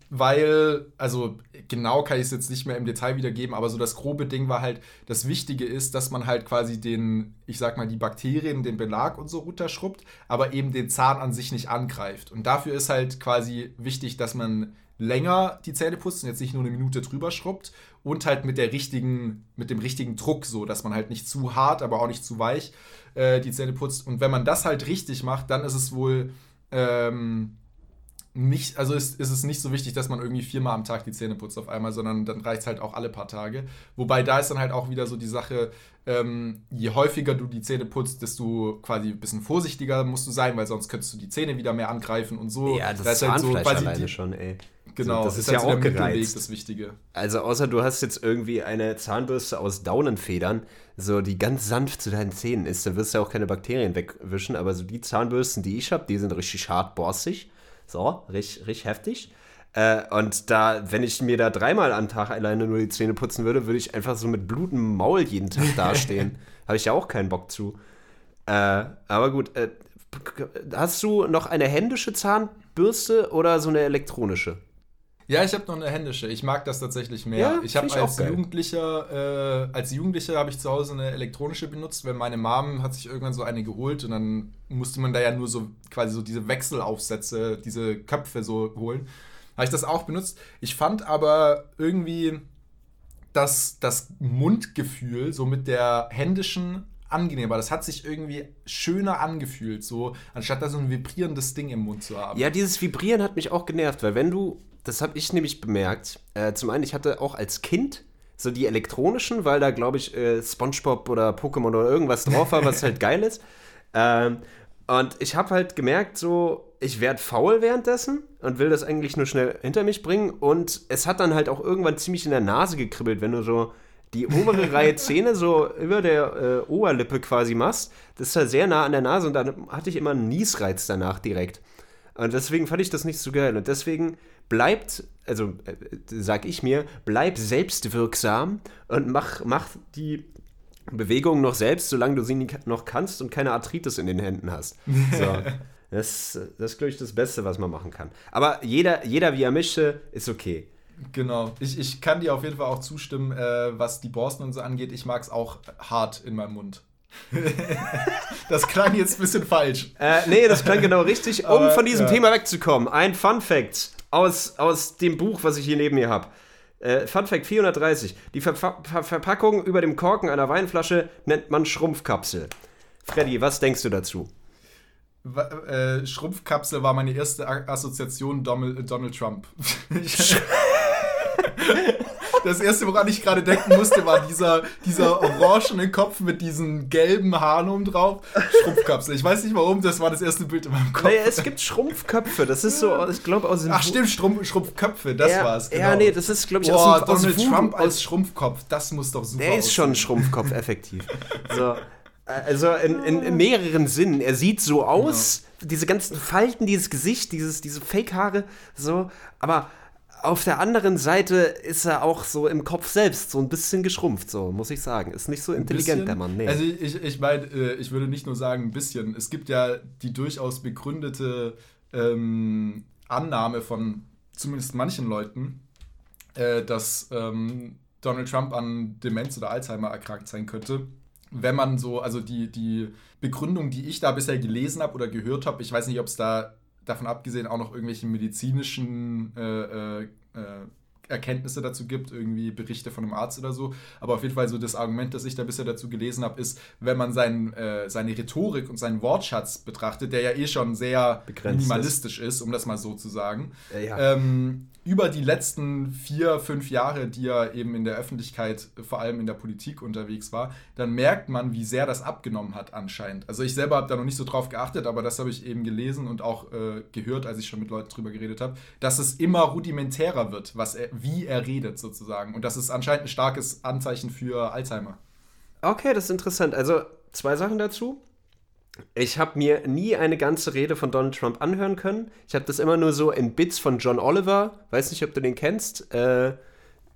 weil, also genau kann ich es jetzt nicht mehr im Detail wiedergeben, aber so das grobe Ding war halt, das Wichtige ist, dass man halt quasi den, ich sag mal, die Bakterien, den Belag und so runterschrubbt, aber eben den Zahn an sich nicht angreift. Und dafür ist halt quasi wichtig, dass man länger die Zähne putzt und jetzt nicht nur eine Minute drüber schrubbt und halt mit der richtigen, mit dem richtigen Druck so, dass man halt nicht zu hart, aber auch nicht zu weich äh, die Zähne putzt. Und wenn man das halt richtig macht, dann ist es wohl ähm, nicht, also ist, ist es nicht so wichtig, dass man irgendwie viermal am Tag die Zähne putzt auf einmal, sondern dann reicht es halt auch alle paar Tage. Wobei da ist dann halt auch wieder so die Sache, ähm, je häufiger du die Zähne putzt, desto quasi ein bisschen vorsichtiger musst du sein, weil sonst könntest du die Zähne wieder mehr angreifen und so. Ja, das Da ist halt so quasi alleine die- schon, ey. Genau, So, das ist, halt ja so auch der Mittelweg gereizt. das Wichtige. Also außer du hast jetzt irgendwie eine Zahnbürste aus Daunenfedern, so die ganz sanft zu deinen Zähnen ist, dann wirst du ja auch keine Bakterien wegwischen, aber so die Zahnbürsten, die ich habe, die sind richtig hart borstig, so, richtig, richtig heftig. Äh, und da, wenn ich mir da dreimal am Tag alleine nur die Zähne putzen würde, würde ich einfach so mit blutem Maul jeden Tag dastehen. Habe ich ja auch keinen Bock zu. Äh, aber gut, äh, hast du noch eine händische Zahnbürste oder so eine elektronische? Ja, ich habe noch eine händische. Ich mag das tatsächlich mehr. Ja, ich habe auch als. Jugendlicher, äh, als Jugendlicher habe ich zu Hause eine elektronische benutzt, weil meine Mom hat sich irgendwann so eine geholt und dann musste man da ja nur so quasi so diese Wechselaufsätze, diese Köpfe so holen. Habe ich das auch benutzt. Ich fand aber irgendwie dass das Mundgefühl so mit der händischen angenehmer. Das hat sich irgendwie schöner angefühlt, so anstatt da so ein vibrierendes Ding im Mund zu haben. Ja, dieses Vibrieren hat mich auch genervt, weil wenn du, das habe ich nämlich bemerkt, äh, zum einen, ich hatte auch als Kind So die elektronischen, weil da, glaube ich, äh, Spongebob oder Pokémon oder irgendwas drauf war, was halt geil ist. Ähm, und ich habe halt gemerkt, so, ich werde faul währenddessen und will das eigentlich nur schnell hinter mich bringen. Und es hat dann halt auch irgendwann ziemlich in der Nase gekribbelt, wenn du so die obere Reihe Zähne so über der äh, Oberlippe quasi machst. Das ist halt sehr nah an der Nase und dann hatte ich immer einen Niesreiz danach direkt. Und deswegen fand ich das nicht so geil. Und deswegen bleibt, also äh, sag ich mir, bleib selbstwirksam und mach, mach die Bewegung noch selbst, solange du sie noch kannst und keine Arthritis in den Händen hast. So. das, das ist, glaube ich, das Beste, was man machen kann. Aber jeder, jeder wie er mische, ist okay. Genau. Ich, ich kann dir auf jeden Fall auch zustimmen, äh, was die Borsten und so angeht. Ich mag es auch hart in meinem Mund. das klang jetzt ein bisschen falsch. Äh, nee, das klang genau richtig. Um Aber, von diesem ja. Thema wegzukommen, ein Fun Fact aus, aus dem Buch, was ich hier neben mir habe. Äh, Fun Fact 430. Die Ver Ver Verpackung über dem Korken einer Weinflasche nennt man Schrumpfkapsel. Freddy, was denkst du dazu? Äh, Schrumpfkapsel war meine erste Assoziation Donald, Donald Trump. das erste, woran ich gerade denken musste, war dieser, dieser orangene Kopf mit diesen gelben Haaren oben drauf. Schrumpfkapsel. Ich weiß nicht warum, das war das erste Bild in meinem Kopf. Naja, es gibt Schrumpfköpfe. Das ist so, ich glaube, aus dem. Ach, stimmt, Schrumpf, Schrumpfköpfe, das ja, war's. Genau. Ja, nee, das ist, glaube ich, Boah, aus dem, aus Donald Trump als Schrumpfkopf. Das muss doch super Der ist schon ein Schrumpfkopf, effektiv. So. Also in, in, in, mehreren Sinnen. Er sieht so aus, genau. diese ganzen Falten, dieses Gesicht, dieses, diese Fake-Haare, so, aber auf der anderen Seite ist er auch so im Kopf selbst so ein bisschen geschrumpft, so muss ich sagen. Ist nicht so intelligent, der Mann. Nee. Also ich, ich meine, äh, ich würde nicht nur sagen ein bisschen. Es gibt ja die durchaus begründete ähm, Annahme von zumindest manchen Leuten, äh, dass ähm, Donald Trump an Demenz oder Alzheimer erkrankt sein könnte. Wenn man so, also die, die Begründung, die ich da bisher gelesen habe oder gehört habe, ich weiß nicht, ob es da davon abgesehen auch noch irgendwelche medizinischen äh, äh, äh, Erkenntnisse dazu gibt, irgendwie Berichte von einem Arzt oder so. Aber auf jeden Fall so das Argument, das ich da bisher dazu gelesen habe, ist, wenn man sein, äh, seine Rhetorik und seinen Wortschatz betrachtet, der ja eh schon sehr Begrenzt minimalistisch ist. ist, um das mal so zu sagen, ja, ja. Ähm, über die letzten vier, fünf Jahre, die er eben in der Öffentlichkeit, vor allem in der Politik unterwegs war, dann merkt man, wie sehr das abgenommen hat anscheinend. Also ich selber habe da noch nicht so drauf geachtet, aber das habe ich eben gelesen und auch äh, gehört, als ich schon mit Leuten drüber geredet habe, dass es immer rudimentärer wird, was er, wie er redet sozusagen. Und das ist anscheinend ein starkes Anzeichen für Alzheimer. Okay, das ist interessant. Also zwei Sachen dazu. Ich habe mir nie eine ganze Rede von Donald Trump anhören können. Ich habe das immer nur so in Bits von John Oliver, weiß nicht, ob du den kennst, äh,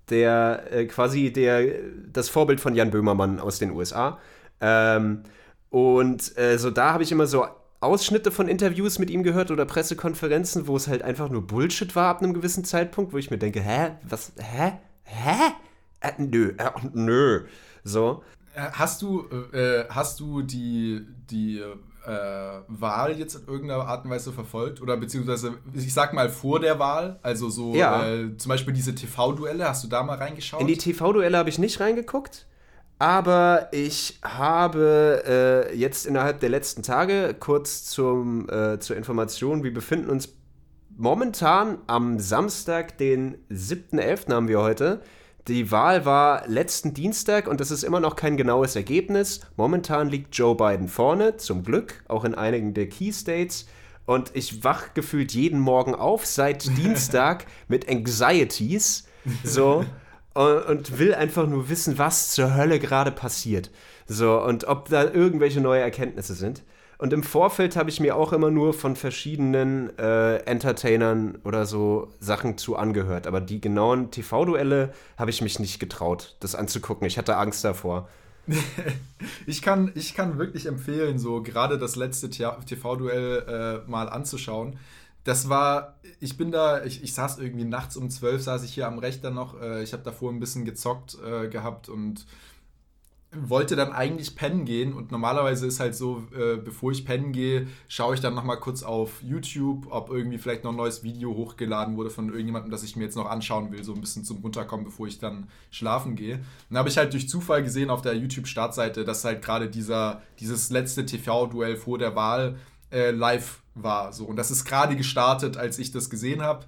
der äh, quasi der, das Vorbild von Jan Böhmermann aus den USA. Ähm, und äh, so da habe ich immer so Ausschnitte von Interviews mit ihm gehört oder Pressekonferenzen, wo es halt einfach nur Bullshit war ab einem gewissen Zeitpunkt, wo ich mir denke, hä, was, hä, hä? Äh, nö, äh, nö. So. Äh, hast du, äh, hast du die, die äh, Wahl jetzt in irgendeiner Art und Weise verfolgt? Oder beziehungsweise, ich sag mal, vor der Wahl? Also so ja. äh, zum Beispiel diese TV-Duelle, hast du da mal reingeschaut? In die TV-Duelle habe ich nicht reingeguckt. Aber ich habe äh, jetzt innerhalb der letzten Tage kurz zum, äh, zur Information, wir befinden uns momentan am Samstag, den 7.11. haben wir heute. Die Wahl war letzten Dienstag und das ist immer noch kein genaues Ergebnis. Momentan liegt Joe Biden vorne, zum Glück, auch in einigen der Key States. Und ich wach gefühlt jeden Morgen auf seit Dienstag mit Anxieties. So. Und, und, will einfach nur wissen, was zur Hölle gerade passiert. So, und ob da irgendwelche neue Erkenntnisse sind. Und im Vorfeld habe ich mir auch immer nur von verschiedenen äh, Entertainern oder so Sachen zu angehört. Aber die genauen TV-Duelle habe ich mich nicht getraut, das anzugucken. Ich hatte Angst davor. ich, kann, ich kann wirklich empfehlen, so gerade das letzte TV-Duell äh, mal anzuschauen. Das war, ich bin da, ich, ich saß irgendwie nachts um zwölf, saß ich hier am Rechter noch. Äh, ich habe davor ein bisschen gezockt äh, gehabt und wollte dann eigentlich pennen gehen und normalerweise ist halt so, äh, bevor ich pennen gehe, schaue ich dann nochmal kurz auf YouTube, ob irgendwie vielleicht noch ein neues Video hochgeladen wurde von irgendjemandem, das ich mir jetzt noch anschauen will, so ein bisschen zum Runterkommen, bevor ich dann schlafen gehe. Dann habe ich halt durch Zufall gesehen auf der YouTube-Startseite, dass halt gerade dieser, dieses letzte TV-Duell vor der Wahl äh, live war. So. Und das ist gerade gestartet, als ich das gesehen habe.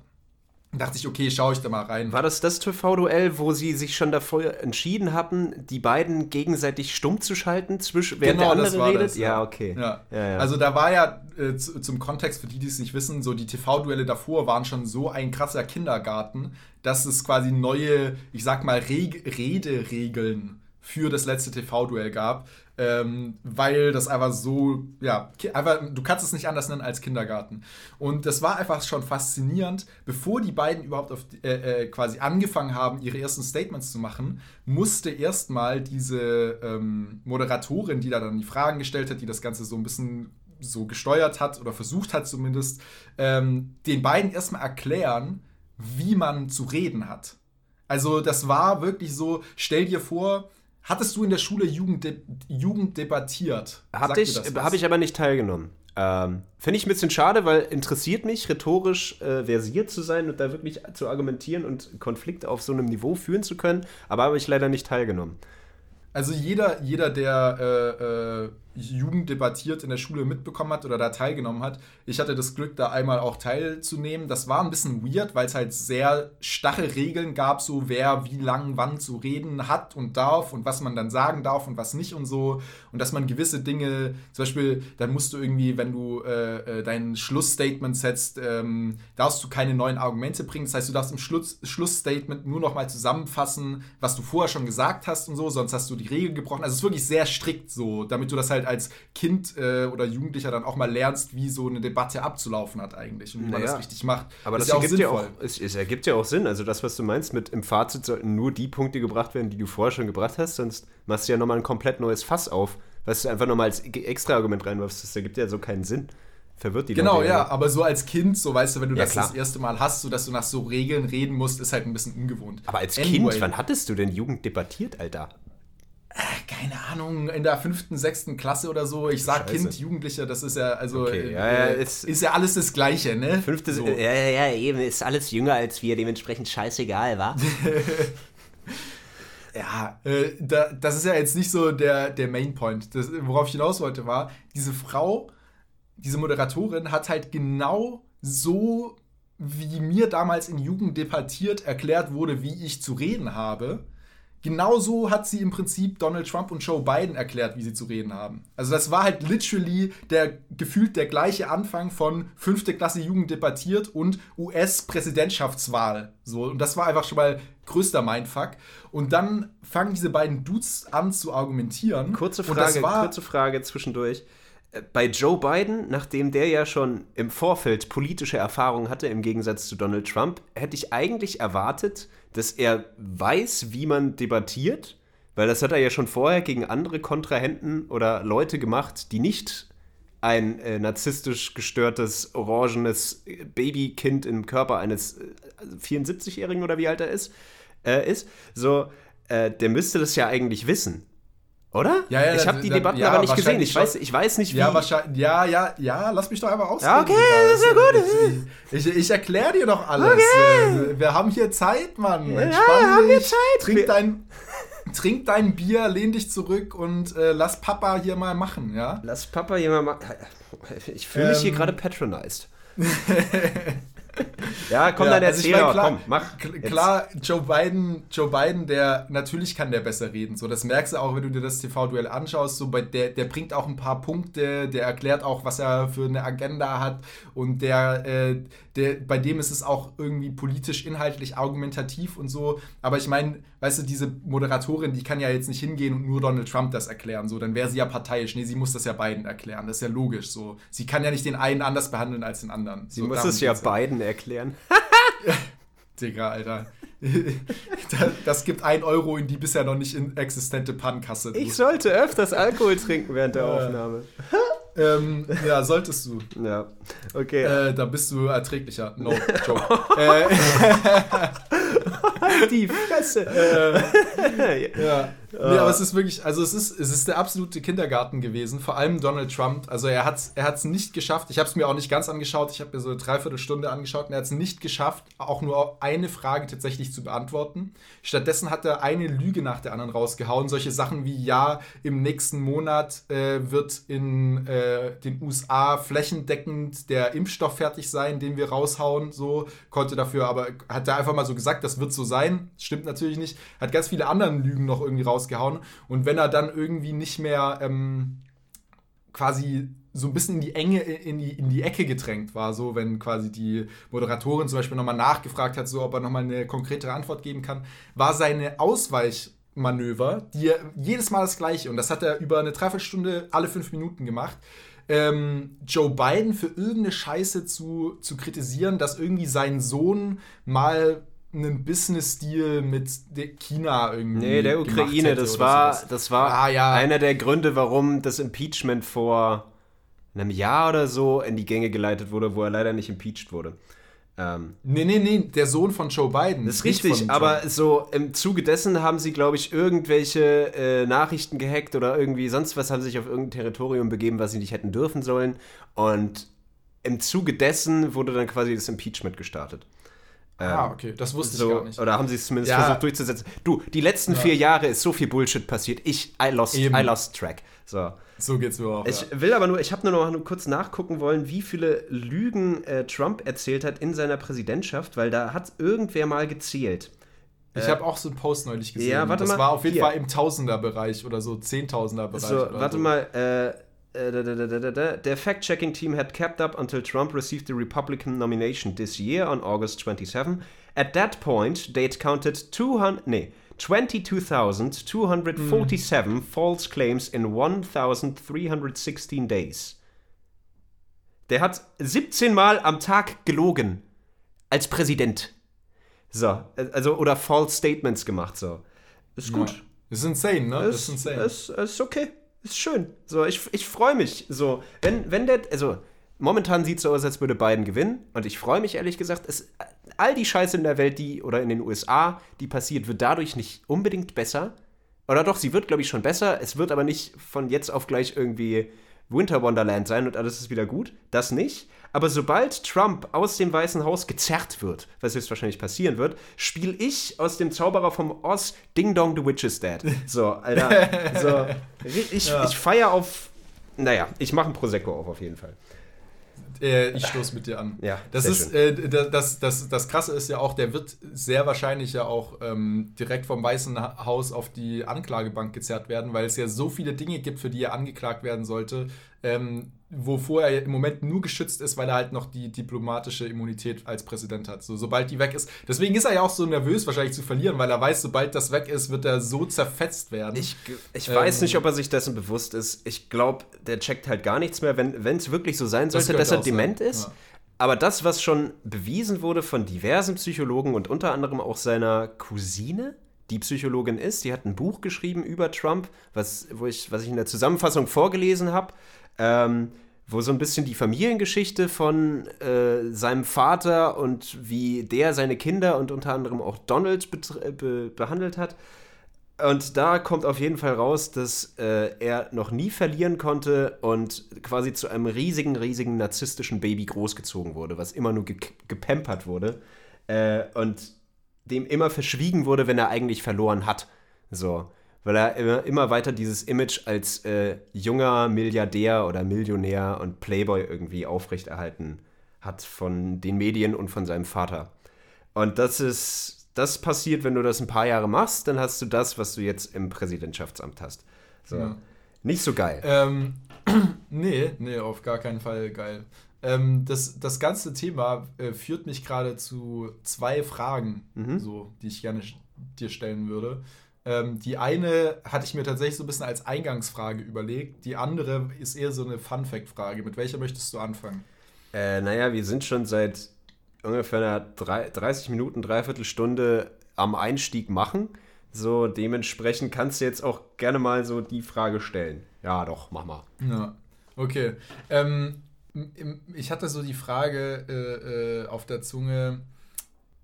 Dachte ich, okay, schaue ich da mal rein. War das das TV-Duell, wo sie sich schon davor entschieden hatten, die beiden gegenseitig stumm zu schalten, zwischen, während Genau, der das andere war redet? das, ja. ja, okay. Ja. Ja. Also da war ja äh, zu, zum Kontext für die, die es nicht wissen, so die TV-Duelle davor waren schon so ein krasser Kindergarten, dass es quasi neue, ich sag mal, Reg Rederegeln für das letzte TV-Duell gab, ähm, weil das einfach so, ja, einfach, du kannst es nicht anders nennen als Kindergarten. Und das war einfach schon faszinierend, bevor die beiden überhaupt auf, äh, äh, quasi angefangen haben, ihre ersten Statements zu machen, musste erstmal diese ähm, Moderatorin, die da dann die Fragen gestellt hat, die das Ganze so ein bisschen so gesteuert hat oder versucht hat zumindest, ähm, den beiden erstmal erklären, wie man zu reden hat. Also das war wirklich so, stell dir vor, hattest du in der Schule Jugend, Jugend debattiert? Hab Sagt dir ich, hab ich aber nicht teilgenommen. Ähm, Finde ich ein bisschen schade, weil interessiert mich, rhetorisch äh, versiert zu sein und da wirklich zu argumentieren und Konflikte auf so einem Niveau führen zu können, aber habe ich leider nicht teilgenommen. Also jeder, jeder der äh, äh, Jugend debattiert in der Schule mitbekommen hat oder da teilgenommen hat, ich hatte das Glück, da einmal auch teilzunehmen. Das war ein bisschen weird, weil es halt sehr starre Regeln gab, so wer wie lang wann zu reden hat und darf und was man dann sagen darf und was nicht und so. Und dass man gewisse Dinge, zum Beispiel, dann musst du irgendwie, wenn du äh, äh, dein Schlussstatement setzt, ähm, darfst du keine neuen Argumente bringen. Das heißt, du darfst im Schluss, Schlussstatement nur noch mal zusammenfassen, was du vorher schon gesagt hast und so, sonst hast du die Regel gebrochen. Also es ist wirklich sehr strikt so, damit du das halt als Kind äh, oder Jugendlicher dann auch mal lernst, wie so eine Debatte abzulaufen hat eigentlich und wie man Naja. das richtig macht. Aber das, ist ergibt ja auch, es, es ergibt ja auch Sinn. Also das, was du meinst mit im Fazit sollten nur die Punkte gebracht werden, die du vorher schon gebracht hast, sonst machst du ja nochmal ein komplett neues Fass auf, was du einfach nochmal als extra Argument reinwirfst. Das ergibt ja so keinen Sinn. Verwirrt die Genau, Leute ja, aber so als Kind, so weißt du, wenn du Ja, das klar. das erste Mal hast, so dass du nach so Regeln reden musst, ist halt ein bisschen ungewohnt. Aber als Anyway. Kind, wann hattest du denn Jugend debattiert, Alter? Keine Ahnung, in der fünften, sechsten Klasse oder so. Ich sag Scheiße. Kind, Jugendlicher, das ist ja, also, Okay, äh, ja, ja, äh, ist- ist, ja alles das Gleiche, ne? Fünfte, so. ja, ja, ja, eben, ist alles jünger als wir, dementsprechend scheißegal, wa? Ja, äh, da, das ist ja jetzt nicht so der, der Main Point. Das, worauf ich hinaus wollte, war, diese Frau, diese Moderatorin hat halt genau so, wie mir damals in Jugend debattiert erklärt wurde, wie ich zu reden habe. Genauso hat sie im Prinzip Donald Trump und Joe Biden erklärt, wie sie zu reden haben. Also das war halt literally der gefühlt der gleiche Anfang von fünfte Klasse Jugend debattiert und US-Präsidentschaftswahl. So, und das war einfach schon mal größter Mindfuck. Und dann fangen diese beiden Dudes an zu argumentieren. Kurze Frage, war, kurze Frage zwischendurch. Äh, Bei Joe Biden, nachdem der ja schon im Vorfeld politische Erfahrung hatte, im Gegensatz zu Donald Trump, hätte ich eigentlich erwartet, dass er weiß, wie man debattiert, weil das hat er ja schon vorher gegen andere Kontrahenten oder Leute gemacht, die nicht ein äh, narzisstisch gestörtes, orangenes äh, Babykind im Körper eines äh, 74-Jährigen oder wie alt er ist, äh, ist. So, äh, der müsste das ja eigentlich wissen. Oder? Ja, ja, ich habe die da- Debatten ja, aber nicht gesehen. Ich weiß, ich weiß nicht, wie. Ja, wahrscheinlich. Ja, ja, ja, lass mich doch einfach ausreden. Ja, okay, das ist ja gut. Ich, ich, ich erkläre dir doch alles. Äh, Wir haben hier Zeit, Mann. Ja, Entspann haben wir dich. Zeit. Trink dein, trink dein Bier, lehn dich zurück und äh, lass Papa hier mal machen, ja? Lass Papa jemand mal. Ich fühle mich hier Ähm. gerade patronized. ja, komm, Ja, dann also ich erzähl mein, klar, komm, mach. kl- Jetzt. Klar, Joe Biden, Joe Biden, der natürlich kann der besser reden. So, das merkst du auch, wenn du dir das TV-Duell anschaust. So, bei der, der bringt auch ein paar Punkte, der erklärt auch, was er für eine Agenda hat und der, äh, der, bei dem ist es auch irgendwie politisch, inhaltlich, argumentativ und so. Aber ich meine, weißt du, diese Moderatorin, die kann ja jetzt nicht hingehen und nur Donald Trump das erklären. So, dann wäre sie ja parteiisch. Nee, sie muss das ja beiden erklären. Das ist ja logisch. So, sie kann ja nicht den einen anders behandeln als den anderen. Sie so, muss es ja beiden erklären. Digga, Alter. das, gibt ein Euro in die bisher noch nicht existente Pannkasse. Ich sollte öfters Alkohol trinken während der Aufnahme. ähm, ja, solltest du. Ja, okay. Äh, da bist du erträglicher. No joke. äh, Die Fresse. ja, Nee, aber es ist wirklich, also es ist, es ist der absolute Kindergarten gewesen, vor allem Donald Trump. Also er hat es er hat's nicht geschafft, ich habe es mir auch nicht ganz angeschaut, ich habe mir so eine Dreiviertelstunde angeschaut und er hat es nicht geschafft, auch nur eine Frage tatsächlich zu beantworten. Stattdessen hat er eine Lüge nach der anderen rausgehauen. Solche Sachen wie, ja, im nächsten Monat äh, wird in äh, den USA flächendeckend der Impfstoff fertig sein, den wir raushauen, so, konnte dafür, aber hat er einfach mal so gesagt, das wird so sein. Stimmt natürlich nicht. Hat ganz viele andere Lügen noch irgendwie rausgehauen rausgehauen. Und wenn er dann irgendwie nicht mehr ähm, quasi so ein bisschen in die Enge, in die, in die Ecke gedrängt war, so wenn quasi die Moderatorin zum Beispiel nochmal nachgefragt hat, so ob er nochmal eine konkretere Antwort geben kann, war seine Ausweichmanöver, die jedes Mal das gleiche und das hat er über eine Dreiviertelstunde alle fünf Minuten gemacht. Ähm, Joe Biden für irgendeine Scheiße zu, zu kritisieren, dass irgendwie sein Sohn mal einen Business-Deal mit China irgendwie. Nee, der Ukraine, das war, das war ah, ja. einer der Gründe, warum das Impeachment vor einem Jahr oder so in die Gänge geleitet wurde, wo er leider nicht impeached wurde. Ähm, nee, nee, nee, der Sohn von Joe Biden. Das ist richtig, aber so im Zuge dessen haben sie, glaube ich, irgendwelche äh, Nachrichten gehackt oder irgendwie sonst was, haben sich auf irgendein Territorium begeben, was sie nicht hätten dürfen sollen. Und im Zuge dessen wurde dann quasi das Impeachment gestartet. Ah, ähm, okay, das wusste so, ich gar nicht. Oder haben sie es zumindest ja. versucht durchzusetzen? Du, die letzten ja. vier Jahre ist so viel Bullshit passiert. Ich, I lost, I lost track. So. So geht's mir auch. Ich ja. will aber nur, ich habe nur noch kurz nachgucken wollen, wie viele Lügen äh, Trump erzählt hat in seiner Präsidentschaft, weil da hat irgendwer mal gezählt. Ich äh, habe auch so einen Post neulich gesehen. Ja, warte das mal. war auf jeden hier. Fall im Tausenderbereich oder so Zehntausender-Bereich. So, warte so. mal, äh, the fact-checking team had kept up until Trump received the Republican nomination this year on August 27. At that point, they'd counted 200, nee, 22,247 mm. false claims in 1,316 days. Der hat 17 Mal am Tag gelogen. Als Präsident. So, also, oder false statements gemacht, so. Ist gut. Ja. Ist insane, ne? Ist, ist insane. Ist, ist okay ist schön. So, ich, ich freue mich. So, wenn, wenn der, also momentan sieht es so aus, als würde Biden gewinnen. Und ich freue mich ehrlich gesagt, es, all die Scheiße in der Welt, die oder in den USA, die passiert, wird dadurch nicht unbedingt besser. Oder doch, sie wird, glaube ich, schon besser. Es wird aber nicht von jetzt auf gleich irgendwie Winter Wonderland sein und alles ist wieder gut. Das nicht. Aber sobald Trump aus dem Weißen Haus gezerrt wird, was jetzt wahrscheinlich passieren wird, spiele ich aus dem Zauberer vom Oz Ding Dong the Witch is Dead. So, Alter. so, ich, ja. ich feiere auf. Naja, ich mache ein Prosecco auf, auf jeden Fall. Äh, ich stoße mit dir an. Ja, das ist äh, das, das, das Krasse ist ja auch, der wird sehr wahrscheinlich ja auch ähm, direkt vom Weißen Haus auf die Anklagebank gezerrt werden, weil es ja so viele Dinge gibt, für die er angeklagt werden sollte, ähm, wovor er im Moment nur geschützt ist, weil er halt noch die diplomatische Immunität als Präsident hat. So, sobald die weg ist. Deswegen ist er ja auch so nervös, wahrscheinlich zu verlieren, weil er weiß, sobald das weg ist, wird er so zerfetzt werden. Ich, ich ähm, weiß nicht, ob er sich dessen bewusst ist. Ich glaube, der checkt halt gar nichts mehr, wenn es wirklich so sein sollte, das dass er dement sein. ist. Ja. Aber das, was schon bewiesen wurde von diversen Psychologen und unter anderem auch seiner Cousine, die Psychologin ist, die hat ein Buch geschrieben über Trump, was, wo ich, was ich in der Zusammenfassung vorgelesen habe ähm, wo so ein bisschen die Familiengeschichte von äh, seinem Vater und wie der seine Kinder und unter anderem auch Donald be behandelt hat. Und da kommt auf jeden Fall raus, dass äh, er noch nie verlieren konnte und quasi zu einem riesigen, riesigen narzisstischen Baby großgezogen wurde, was immer nur ge gepampert wurde äh, und dem immer verschwiegen wurde, wenn er eigentlich verloren hat. So weil er immer, immer weiter dieses Image als äh, junger Milliardär oder Millionär und Playboy irgendwie aufrechterhalten hat von den Medien und von seinem Vater. Und das ist, das passiert, wenn du das ein paar Jahre machst, dann hast du das, was du jetzt im Präsidentschaftsamt hast. So. Ja. Nicht so geil. Ähm, nee, nee, auf gar keinen Fall geil. Ähm, das, das ganze Thema äh, führt mich gerade zu zwei Fragen, mhm. so, die ich gerne dir stellen würde. Ähm, die eine hatte ich mir tatsächlich so ein bisschen als Eingangsfrage überlegt. Die andere ist eher so eine Fun-Fact-Frage. Mit welcher möchtest du anfangen? Äh, naja, wir sind schon seit ungefähr einer drei, 30 Minuten, dreiviertel Stunde am Einstieg machen. So, dementsprechend kannst du jetzt auch gerne mal so die Frage stellen. Ja, doch, mach mal. Ja, okay. Ähm, ich hatte so die Frage äh, äh, auf der Zunge,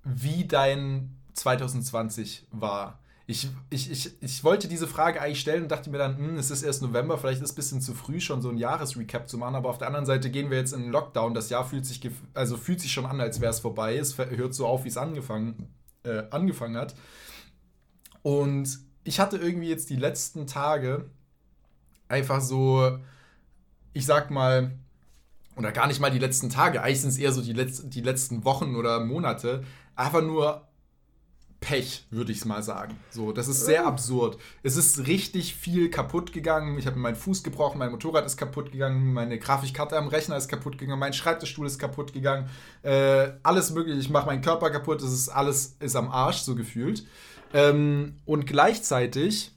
wie dein 2020 war ich, ich, ich, ich wollte diese Frage eigentlich stellen und dachte mir dann, hm, es ist erst November, vielleicht ist es ein bisschen zu früh, schon so ein Jahresrecap zu machen, aber auf der anderen Seite gehen wir jetzt in den Lockdown. Das Jahr fühlt sich, also fühlt sich schon an, als wäre es vorbei. Es hört so auf, wie es angefangen, äh, angefangen hat. Und ich hatte irgendwie jetzt die letzten Tage einfach so, ich sag mal, oder gar nicht mal die letzten Tage, eigentlich sind es eher so die, Letz die letzten Wochen oder Monate, einfach nur Pech, würde ich es mal sagen. So, das ist sehr absurd. Es ist richtig viel kaputt gegangen. Ich habe meinen Fuß gebrochen, mein Motorrad ist kaputt gegangen, meine Grafikkarte am Rechner ist kaputt gegangen, mein Schreibtischstuhl ist kaputt gegangen. Äh, alles mögliche. Ich mache meinen Körper kaputt. Es ist alles ist am Arsch so gefühlt. Ähm, und gleichzeitig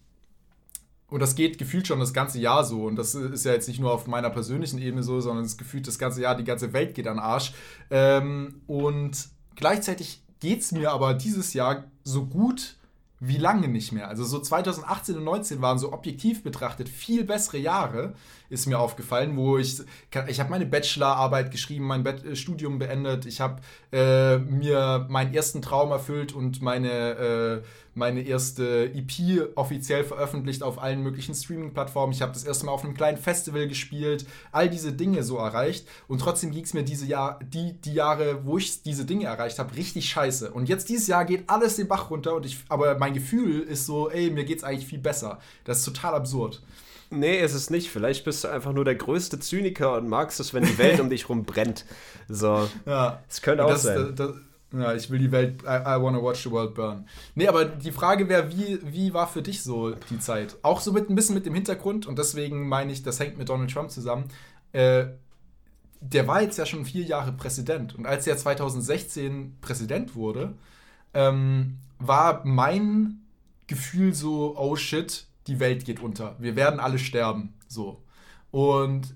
und das geht gefühlt schon das ganze Jahr so. Und das ist ja jetzt nicht nur auf meiner persönlichen Ebene so, sondern es gefühlt das ganze Jahr, die ganze Welt geht an Arsch. Ähm, und gleichzeitig geht es mir aber dieses Jahr so gut wie lange nicht mehr. Also so 2018 und 2019 waren so objektiv betrachtet viel bessere Jahre, ist mir aufgefallen, wo ich, ich habe meine Bachelorarbeit geschrieben, mein äh, Studium beendet, ich habe äh, mir meinen ersten Traum erfüllt und meine äh, meine erste EP offiziell veröffentlicht auf allen möglichen Streaming-Plattformen. Ich habe das erste Mal auf einem kleinen Festival gespielt, all diese Dinge so erreicht. Und trotzdem ging es mir diese Jahr, die, die Jahre, wo ich diese Dinge erreicht habe, richtig scheiße. Und jetzt dieses Jahr geht alles den Bach runter und ich, aber mein Gefühl ist so, ey, mir geht's eigentlich viel besser. Das ist total absurd. Nee, ist es nicht. Vielleicht bist du einfach nur der größte Zyniker und magst es, wenn die Welt um dich rum brennt. So. Ja. Es könnte auch das, sein. Das, das, ja, ich will die Welt, I, I wanna watch the world burn. Nee, aber die Frage wäre, wie, wie war für dich so die Zeit? Auch so mit ein bisschen mit dem Hintergrund, und deswegen meine ich, das hängt mit Donald Trump zusammen. Äh, der war jetzt ja schon vier Jahre Präsident. Und als er 2016 Präsident wurde, ähm, war mein Gefühl so, oh shit, die Welt geht unter. Wir werden alle sterben. So. Und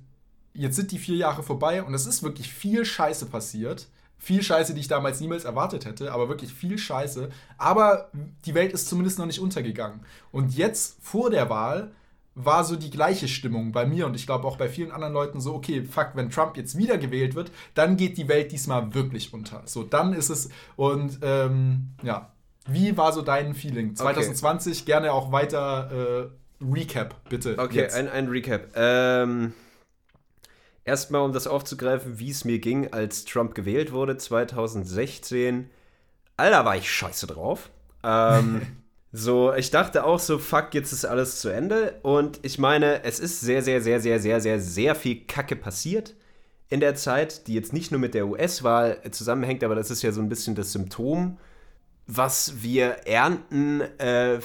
jetzt sind die vier Jahre vorbei und es ist wirklich viel Scheiße passiert viel Scheiße, die ich damals niemals erwartet hätte, aber wirklich viel Scheiße. Aber die Welt ist zumindest noch nicht untergegangen. Und jetzt vor der Wahl war so die gleiche Stimmung bei mir und ich glaube auch bei vielen anderen Leuten so, okay, fuck, wenn Trump jetzt wiedergewählt wird, dann geht die Welt diesmal wirklich unter. So, dann ist es und ähm, ja, wie war so dein Feeling? 2020 okay. gerne auch weiter äh, Recap, bitte. Okay, ein, ein Recap. Ähm Erstmal, um das aufzugreifen, wie es mir ging, als Trump gewählt wurde, 2016. Alter, war ich scheiße drauf. Ähm, so, ich dachte auch so, fuck, jetzt ist alles zu Ende. Und ich meine, es ist sehr, sehr, sehr, sehr, sehr, sehr, sehr viel Kacke passiert in der Zeit, die jetzt nicht nur mit der US-Wahl zusammenhängt, aber das ist ja so ein bisschen das Symptom, was wir ernten äh,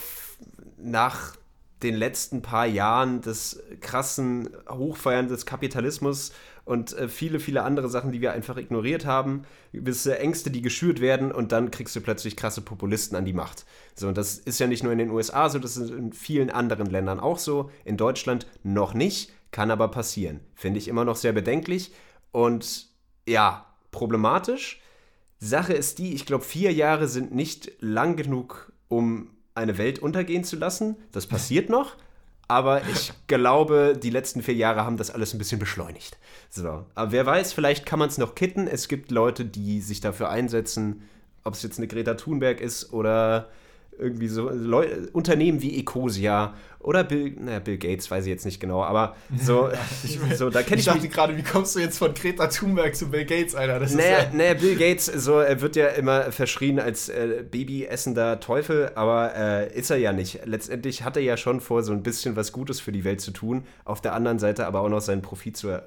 nach den letzten paar Jahren des krassen Hochfeiern des Kapitalismus und äh, viele, viele andere Sachen, die wir einfach ignoriert haben, gewisse Ängste, die geschürt werden und dann kriegst du plötzlich krasse Populisten an die Macht. So, und das ist ja nicht nur in den USA so, das ist in vielen anderen Ländern auch so. In Deutschland noch nicht, kann aber passieren. Finde ich immer noch sehr bedenklich und ja, problematisch. Sache ist die, ich glaube, vier Jahre sind nicht lang genug, um eine Welt untergehen zu lassen. Das passiert noch. Aber ich glaube, die letzten vier Jahre haben das alles ein bisschen beschleunigt. So. Aber wer weiß, vielleicht kann man es noch kitten. Es gibt Leute, die sich dafür einsetzen, ob es jetzt eine Greta Thunberg ist oder irgendwie so Leu Unternehmen wie Ecosia oder Bill, naja, Bill Gates, weiß ich jetzt nicht genau, aber so, ich, so da kenne ich. Ich dachte gerade, wie kommst du jetzt von Greta Thunberg zu Bill Gates, Alter? Das naja, ja naja, Bill Gates, so, er wird ja immer verschrien als äh, babyessender Teufel, aber äh, ist er ja nicht. Letztendlich hat er ja schon vor, so ein bisschen was Gutes für die Welt zu tun, auf der anderen Seite aber auch noch seinen Profit zu äh,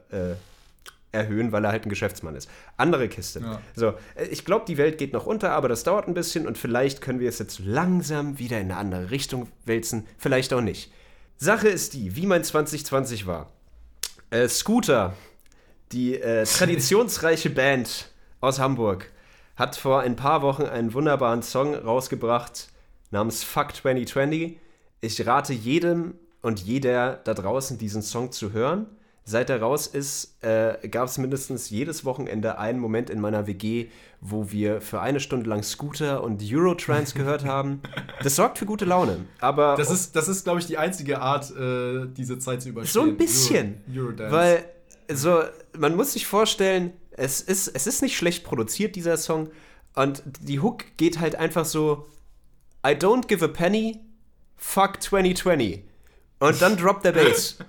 erhöhen, weil er halt ein Geschäftsmann ist. Andere Kiste. Ja. So, äh, ich glaube, die Welt geht noch unter, aber das dauert ein bisschen und vielleicht können wir es jetzt langsam wieder in eine andere Richtung wälzen, vielleicht auch nicht. Sache ist die, wie mein 2020 war. Äh, Scooter, die äh, traditionsreiche Band aus Hamburg, hat vor ein paar Wochen einen wunderbaren Song rausgebracht namens Fuck 2020. Ich rate jedem und jeder da draußen diesen Song zu hören Seit er raus ist, äh, gab es mindestens jedes Wochenende einen Moment in meiner WG, wo wir für eine Stunde lang Scooter und Eurotrans gehört haben. Das sorgt für gute Laune. Aber das ist, das ist, glaube ich, die einzige Art, äh, diese Zeit zu überstehen. So ein bisschen. Euro, Eurodance. Weil so, man muss sich vorstellen, es ist, es ist nicht schlecht produziert, dieser Song. Und die Hook geht halt einfach so: I don't give a penny fuck 2020. Und dann droppt der Bass.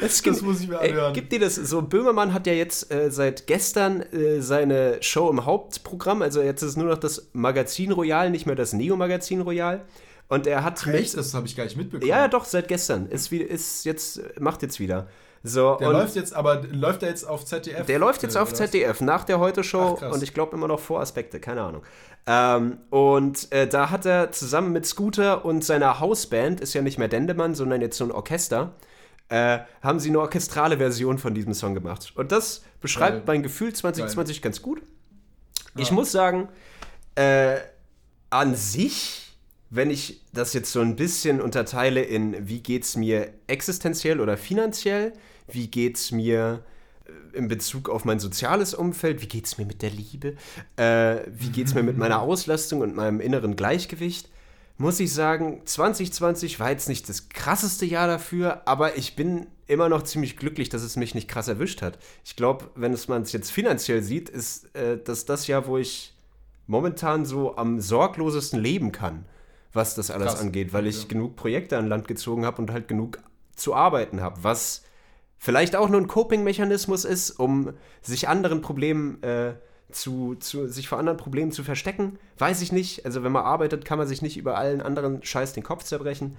das, das muss ich mir anhören. Ey, gibt dir das so? Böhmermann hat ja jetzt äh, seit gestern äh, seine Show im Hauptprogramm. Also jetzt ist nur noch das Magazin Royal, nicht mehr das Neo-Magazin Royal. Und er hat. Ach, echt? Das habe ich gar nicht mitbekommen. Ja, doch, seit gestern. Ist, ist jetzt, macht jetzt wieder. So, der läuft jetzt, aber läuft er jetzt auf ZDF? Der läuft jetzt äh, auf ZDF nach der Heute-Show und ich glaube immer noch vor Aspekte, keine Ahnung. Ähm, und äh, da hat er zusammen mit Scooter und seiner Hausband, ist ja nicht mehr Dendemann, sondern jetzt so ein Orchester, äh, haben sie eine orchestrale Version von diesem Song gemacht. Und das beschreibt Geil. mein Gefühl 2020 Geil. ganz gut. Ich ja. muss sagen, äh, an sich, wenn ich das jetzt so ein bisschen unterteile in, wie geht es mir existenziell oder finanziell, wie geht es mir äh, in Bezug auf mein soziales Umfeld, wie geht es mir mit der Liebe, äh, wie geht es mir mit meiner Auslastung und meinem inneren Gleichgewicht, muss ich sagen, 2020 war jetzt nicht das krasseste Jahr dafür, aber ich bin immer noch ziemlich glücklich, dass es mich nicht krass erwischt hat. Ich glaube, wenn man es jetzt finanziell sieht, ist äh, das das Jahr, wo ich momentan so am sorglosesten leben kann, was das alles krass. angeht, weil ich ja. genug Projekte an Land gezogen habe und halt genug zu arbeiten habe, was vielleicht auch nur ein Coping-Mechanismus ist, um sich anderen Problemen äh, zu, zu, sich vor anderen Problemen zu verstecken, weiß ich nicht. Also wenn man arbeitet, kann man sich nicht über allen anderen Scheiß den Kopf zerbrechen.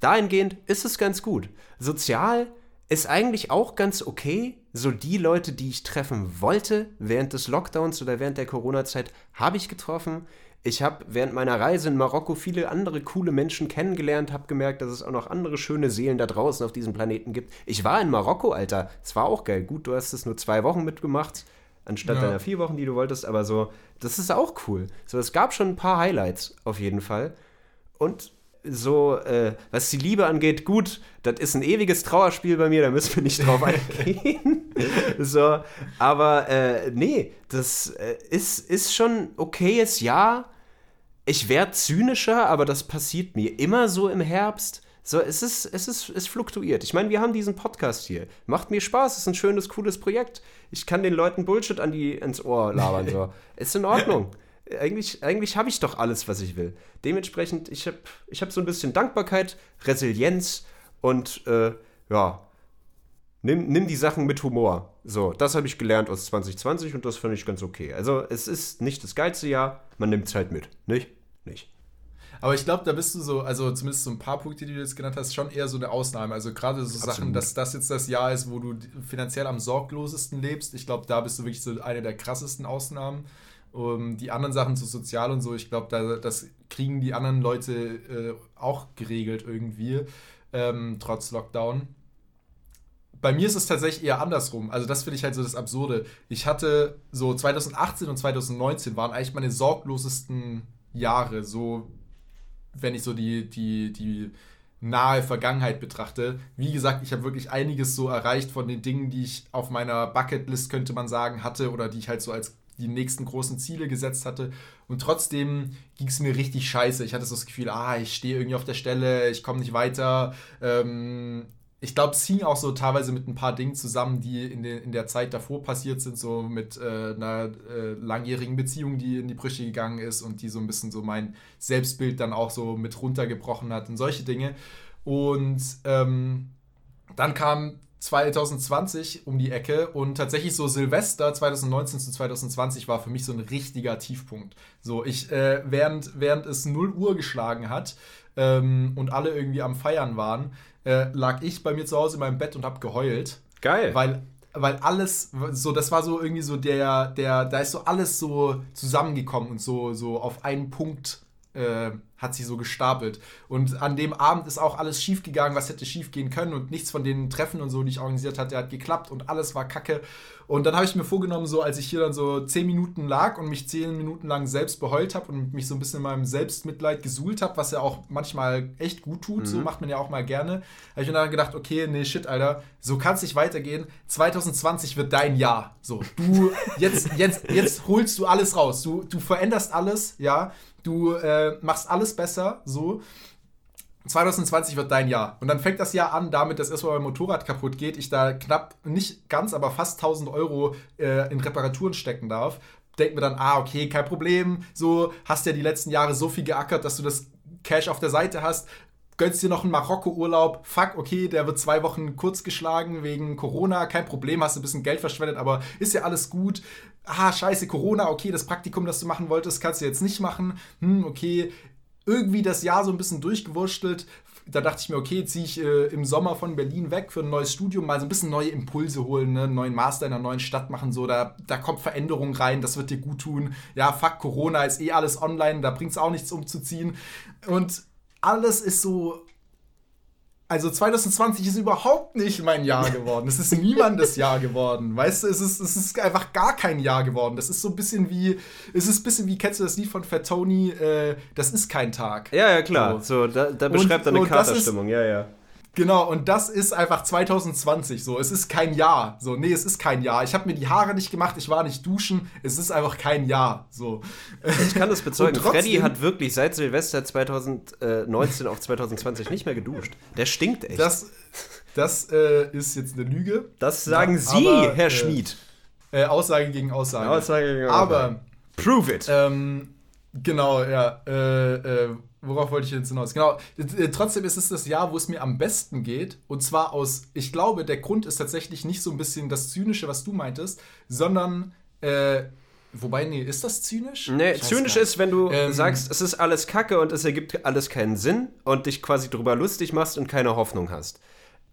Dahingehend ist es ganz gut. Sozial ist eigentlich auch ganz okay. So die Leute, die ich treffen wollte während des Lockdowns oder während der Corona-Zeit, habe ich getroffen. Ich habe während meiner Reise in Marokko viele andere coole Menschen kennengelernt, habe gemerkt, dass es auch noch andere schöne Seelen da draußen auf diesem Planeten gibt. Ich war in Marokko, Alter. Es war auch geil. Gut, du hast es nur zwei Wochen mitgemacht, anstatt ja. deiner vier Wochen, die du wolltest, aber so, das ist auch cool. So, es gab schon ein paar Highlights auf jeden Fall. Und so, äh, was die Liebe angeht, gut, das ist ein ewiges Trauerspiel bei mir, da müssen wir nicht drauf eingehen. so, aber äh, nee, das äh, ist, ist schon okayes Jahr ich werde zynischer, aber das passiert mir immer so im Herbst. So, es ist, es ist, es fluktuiert. Ich meine, wir haben diesen Podcast hier. Macht mir Spaß, ist ein schönes, cooles Projekt. Ich kann den Leuten Bullshit an die, ins Ohr labern. So. ist in Ordnung. Eigentlich, eigentlich habe ich doch alles, was ich will. Dementsprechend, ich habe ich hab so ein bisschen Dankbarkeit, Resilienz und äh, ja, nimm, nimm die Sachen mit Humor. So, das habe ich gelernt aus 2020 und das finde ich ganz okay. Also, es ist nicht das geilste Jahr, man nimmt es halt mit. Nicht? Nicht. Aber ich glaube, da bist du so, also zumindest so ein paar Punkte, die du jetzt genannt hast, schon eher so eine Ausnahme. Also gerade so Absolut. Sachen, dass das jetzt das Jahr ist, wo du finanziell am sorglosesten lebst. Ich glaube, da bist du wirklich so eine der krassesten Ausnahmen. Um, die anderen Sachen so sozial und so, ich glaube, da, das kriegen die anderen Leute äh, auch geregelt irgendwie, ähm, trotz Lockdown. Bei mir ist es tatsächlich eher andersrum. Also, das finde ich halt so das Absurde. Ich hatte so 2018 und 2019 waren eigentlich meine sorglosesten Jahre, so wenn ich so die, die, die nahe Vergangenheit betrachte. Wie gesagt, ich habe wirklich einiges so erreicht von den Dingen, die ich auf meiner Bucketlist, könnte man sagen, hatte oder die ich halt so als die nächsten großen Ziele gesetzt hatte. Und trotzdem ging es mir richtig scheiße. Ich hatte so das Gefühl, ah, ich stehe irgendwie auf der Stelle, ich komme nicht weiter. Ähm, ich glaube, es hing auch so teilweise mit ein paar Dingen zusammen, die in, de, in der Zeit davor passiert sind, so mit äh, einer äh, langjährigen Beziehung, die in die Brüche gegangen ist und die so ein bisschen so mein Selbstbild dann auch so mit runtergebrochen hat und solche Dinge. Und ähm, dann kam 2020 um die Ecke und tatsächlich so Silvester 2019 zu 2020 war für mich so ein richtiger Tiefpunkt. So, ich, äh, während, während es 0 Uhr geschlagen hat ähm, und alle irgendwie am Feiern waren, äh, lag ich bei mir zu Hause in meinem Bett und habe geheult. Geil. Weil, weil alles, so, das war so irgendwie so der, der, da ist so alles so zusammengekommen und so, so auf einen Punkt äh, hat sich so gestapelt. Und an dem Abend ist auch alles schief gegangen, was hätte schief gehen können und nichts von den Treffen und so, die ich organisiert hatte, hat geklappt und alles war kacke. Und dann habe ich mir vorgenommen, so als ich hier dann so zehn Minuten lag und mich zehn Minuten lang selbst beheult habe und mich so ein bisschen in meinem Selbstmitleid gesuhlt habe, was ja auch manchmal echt gut tut, mhm. so macht man ja auch mal gerne, habe ich mir dann gedacht, okay, nee, shit, Alter, so kann es nicht weitergehen. 2020 wird dein Jahr. So, du, jetzt, jetzt, jetzt holst du alles raus. Du, du veränderst alles, ja. Du äh, machst alles besser, so. 2020 wird dein Jahr. Und dann fängt das Jahr an damit, dass erstmal mein Motorrad kaputt geht, ich da knapp, nicht ganz, aber fast 1000 Euro äh, in Reparaturen stecken darf. Denkt mir dann, ah, okay, kein Problem, so, hast ja die letzten Jahre so viel geackert, dass du das Cash auf der Seite hast, gönnst dir noch einen Marokko-Urlaub, fuck, okay, der wird zwei Wochen kurz geschlagen wegen Corona, kein Problem, hast ein bisschen Geld verschwendet, aber ist ja alles gut. Ah, scheiße, Corona, okay, das Praktikum, das du machen wolltest, kannst du jetzt nicht machen. Hm, okay, irgendwie das Jahr so ein bisschen durchgewurschtelt. Da dachte ich mir, okay, ziehe ich äh, im Sommer von Berlin weg für ein neues Studium, mal so ein bisschen neue Impulse holen, ne? einen neuen Master in einer neuen Stadt machen, so, da, da kommt Veränderung rein, das wird dir gut tun. Ja, fuck, Corona ist eh alles online, da bringt es auch nichts umzuziehen. Und alles ist so. Also 2020 ist überhaupt nicht mein Jahr geworden. Es ist niemandes Jahr geworden. Weißt du, es ist, es ist einfach gar kein Jahr geworden. Das ist so ein bisschen wie, es ist ein bisschen wie, kennst du das Lied von Fat Tony? Äh, das ist kein Tag. Ja, ja, klar. So, so da, da, beschreibt er eine Katerstimmung, ja, ja. Genau, und das ist einfach 2020 so. Es ist kein Jahr. So, nee, es ist kein Jahr. Ich habe mir die Haare nicht gemacht, ich war nicht duschen. Es ist einfach kein Jahr. So. Ich kann das bezeugen. Freddy hat wirklich seit Silvester 2019 auf 2020 nicht mehr geduscht. Der stinkt echt. Das, das äh, ist jetzt eine Lüge. Das sagen ja, Sie, aber, Herr äh, Schmid. Äh, Aussage gegen Aussage. Aussage gegen Aussage. Aber. Prove it. Ähm, genau, ja. Äh, äh worauf wollte ich jetzt hinaus? Genau, äh, trotzdem ist es das Jahr, wo es mir am besten geht. Und zwar aus, ich glaube, der Grund ist tatsächlich nicht so ein bisschen das Zynische, was du meintest, sondern, äh, wobei, nee, ist das zynisch? Nee, zynisch ist, wenn du ähm, sagst, es ist alles Kacke und es ergibt alles keinen Sinn und dich quasi drüber lustig machst und keine Hoffnung hast.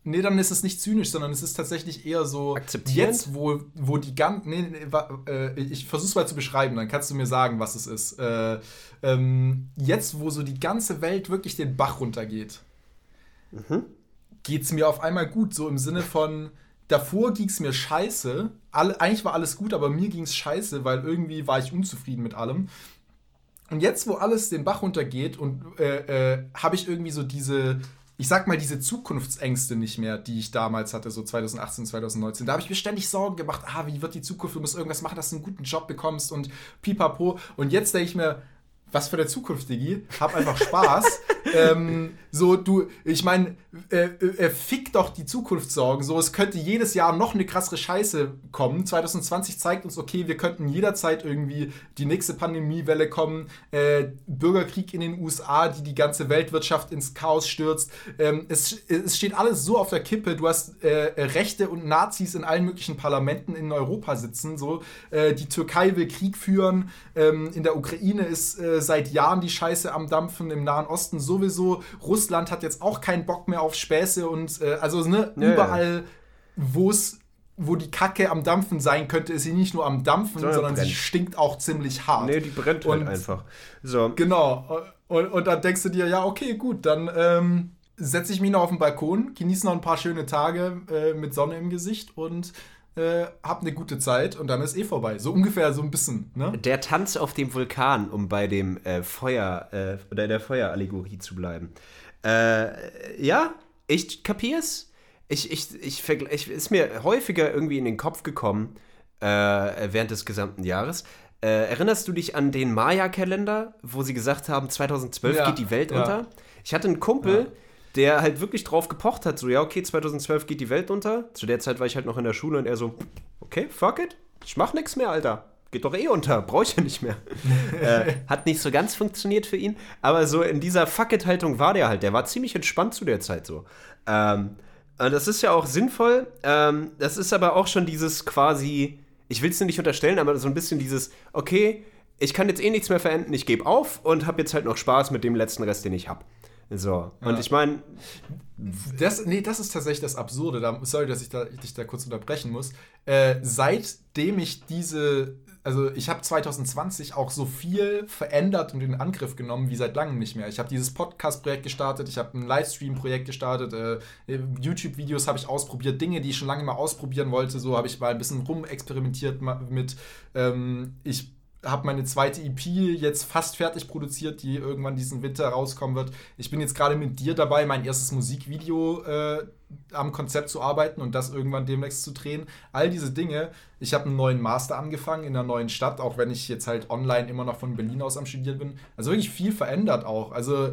Nee, dann ist es nicht zynisch, sondern es ist tatsächlich eher so. Jetzt, wo, wo die ganzen. Nee, nee, äh, ich versuch's mal zu beschreiben, dann kannst du mir sagen, was es ist. Äh, ähm, jetzt, wo so die ganze Welt wirklich den Bach runtergeht, mhm. geht's mir auf einmal gut. So im Sinne von. Davor ging's mir scheiße. Alle, eigentlich war alles gut, aber mir ging's scheiße, weil irgendwie war ich unzufrieden mit allem. Und jetzt, wo alles den Bach runtergeht und äh, äh, habe ich irgendwie so diese ich sag mal, diese Zukunftsängste nicht mehr, die ich damals hatte, so 2018, 2019. Da habe ich mir ständig Sorgen gemacht, ah, wie wird die Zukunft, du musst irgendwas machen, dass du einen guten Job bekommst und pipapo. Und jetzt denke ich mir, was für der Zukunft, Digi. Hab einfach Spaß. ähm, so, du, ich meine, äh, äh, fick doch die Zukunftssorgen. So, es könnte jedes Jahr noch eine krassere Scheiße kommen. 2020 zeigt uns, okay, wir könnten jederzeit irgendwie die nächste Pandemiewelle kommen. Äh, Bürgerkrieg in den USA, die die ganze Weltwirtschaft ins Chaos stürzt. Ähm, es, es steht alles so auf der Kippe. Du hast äh, Rechte und Nazis in allen möglichen Parlamenten in Europa sitzen. So, äh, die Türkei will Krieg führen. Ähm, in der Ukraine ist äh, seit Jahren die Scheiße am Dampfen, im Nahen Osten sowieso. Russland hat jetzt auch keinen Bock mehr auf Späße und äh, also ne, ja, überall, wo es wo die Kacke am Dampfen sein könnte, ist sie nicht nur am Dampfen, sondern, sondern sie stinkt auch ziemlich hart. Nee, die brennt halt und, halt einfach. So. Genau. Und, und dann denkst du dir, ja, okay, gut, dann ähm, setze ich mich noch auf den Balkon, genieße noch ein paar schöne Tage äh, mit Sonne im Gesicht und äh, hab eine gute Zeit und dann ist eh vorbei. So ungefähr so ein bisschen. Ne? Der Tanz auf dem Vulkan, um bei dem äh, Feuer äh, oder der Feuerallegorie zu bleiben. Äh, ja, ich kapier's. Ich, ich, ich, ich, ist mir häufiger irgendwie in den Kopf gekommen äh, während des gesamten Jahres. Äh, erinnerst du dich an den Maya-Kalender, wo sie gesagt haben, 2012 ja, geht die Welt ja. unter? Ich hatte einen Kumpel, ja der halt wirklich drauf gepocht hat, so, ja, okay, 2012 geht die Welt unter. Zu der Zeit war ich halt noch in der Schule und er so, okay, fuck it, ich mach nichts mehr, Alter. Geht doch eh unter, brauche ich ja nicht mehr. äh, hat nicht so ganz funktioniert für ihn, aber so in dieser Fuck it-Haltung war der halt. Der war ziemlich entspannt zu der Zeit so. Ähm, und das ist ja auch sinnvoll. Ähm, das ist aber auch schon dieses quasi, ich will es dir nicht unterstellen, aber so ein bisschen dieses, okay, ich kann jetzt eh nichts mehr verenden, ich gebe auf und habe jetzt halt noch Spaß mit dem letzten Rest, den ich habe. So, und ja. ich meine. Das, nee, das ist tatsächlich das Absurde. Da, sorry, dass ich da, dich da kurz unterbrechen muss. Äh, seitdem ich diese. Also, ich habe 2020 auch so viel verändert und in Angriff genommen wie seit langem nicht mehr. Ich habe dieses Podcast-Projekt gestartet, ich habe ein Livestream-Projekt gestartet, äh, YouTube-Videos habe ich ausprobiert, Dinge, die ich schon lange mal ausprobieren wollte. So habe ich mal ein bisschen rumexperimentiert mit. Ähm, ich habe meine zweite EP jetzt fast fertig produziert, die irgendwann diesen Winter rauskommen wird. Ich bin jetzt gerade mit dir dabei, mein erstes Musikvideo äh, am Konzept zu arbeiten und das irgendwann demnächst zu drehen. All diese Dinge. Ich habe einen neuen Master angefangen in einer neuen Stadt, auch wenn ich jetzt halt online immer noch von Berlin aus am Studieren bin. Also wirklich viel verändert auch. Also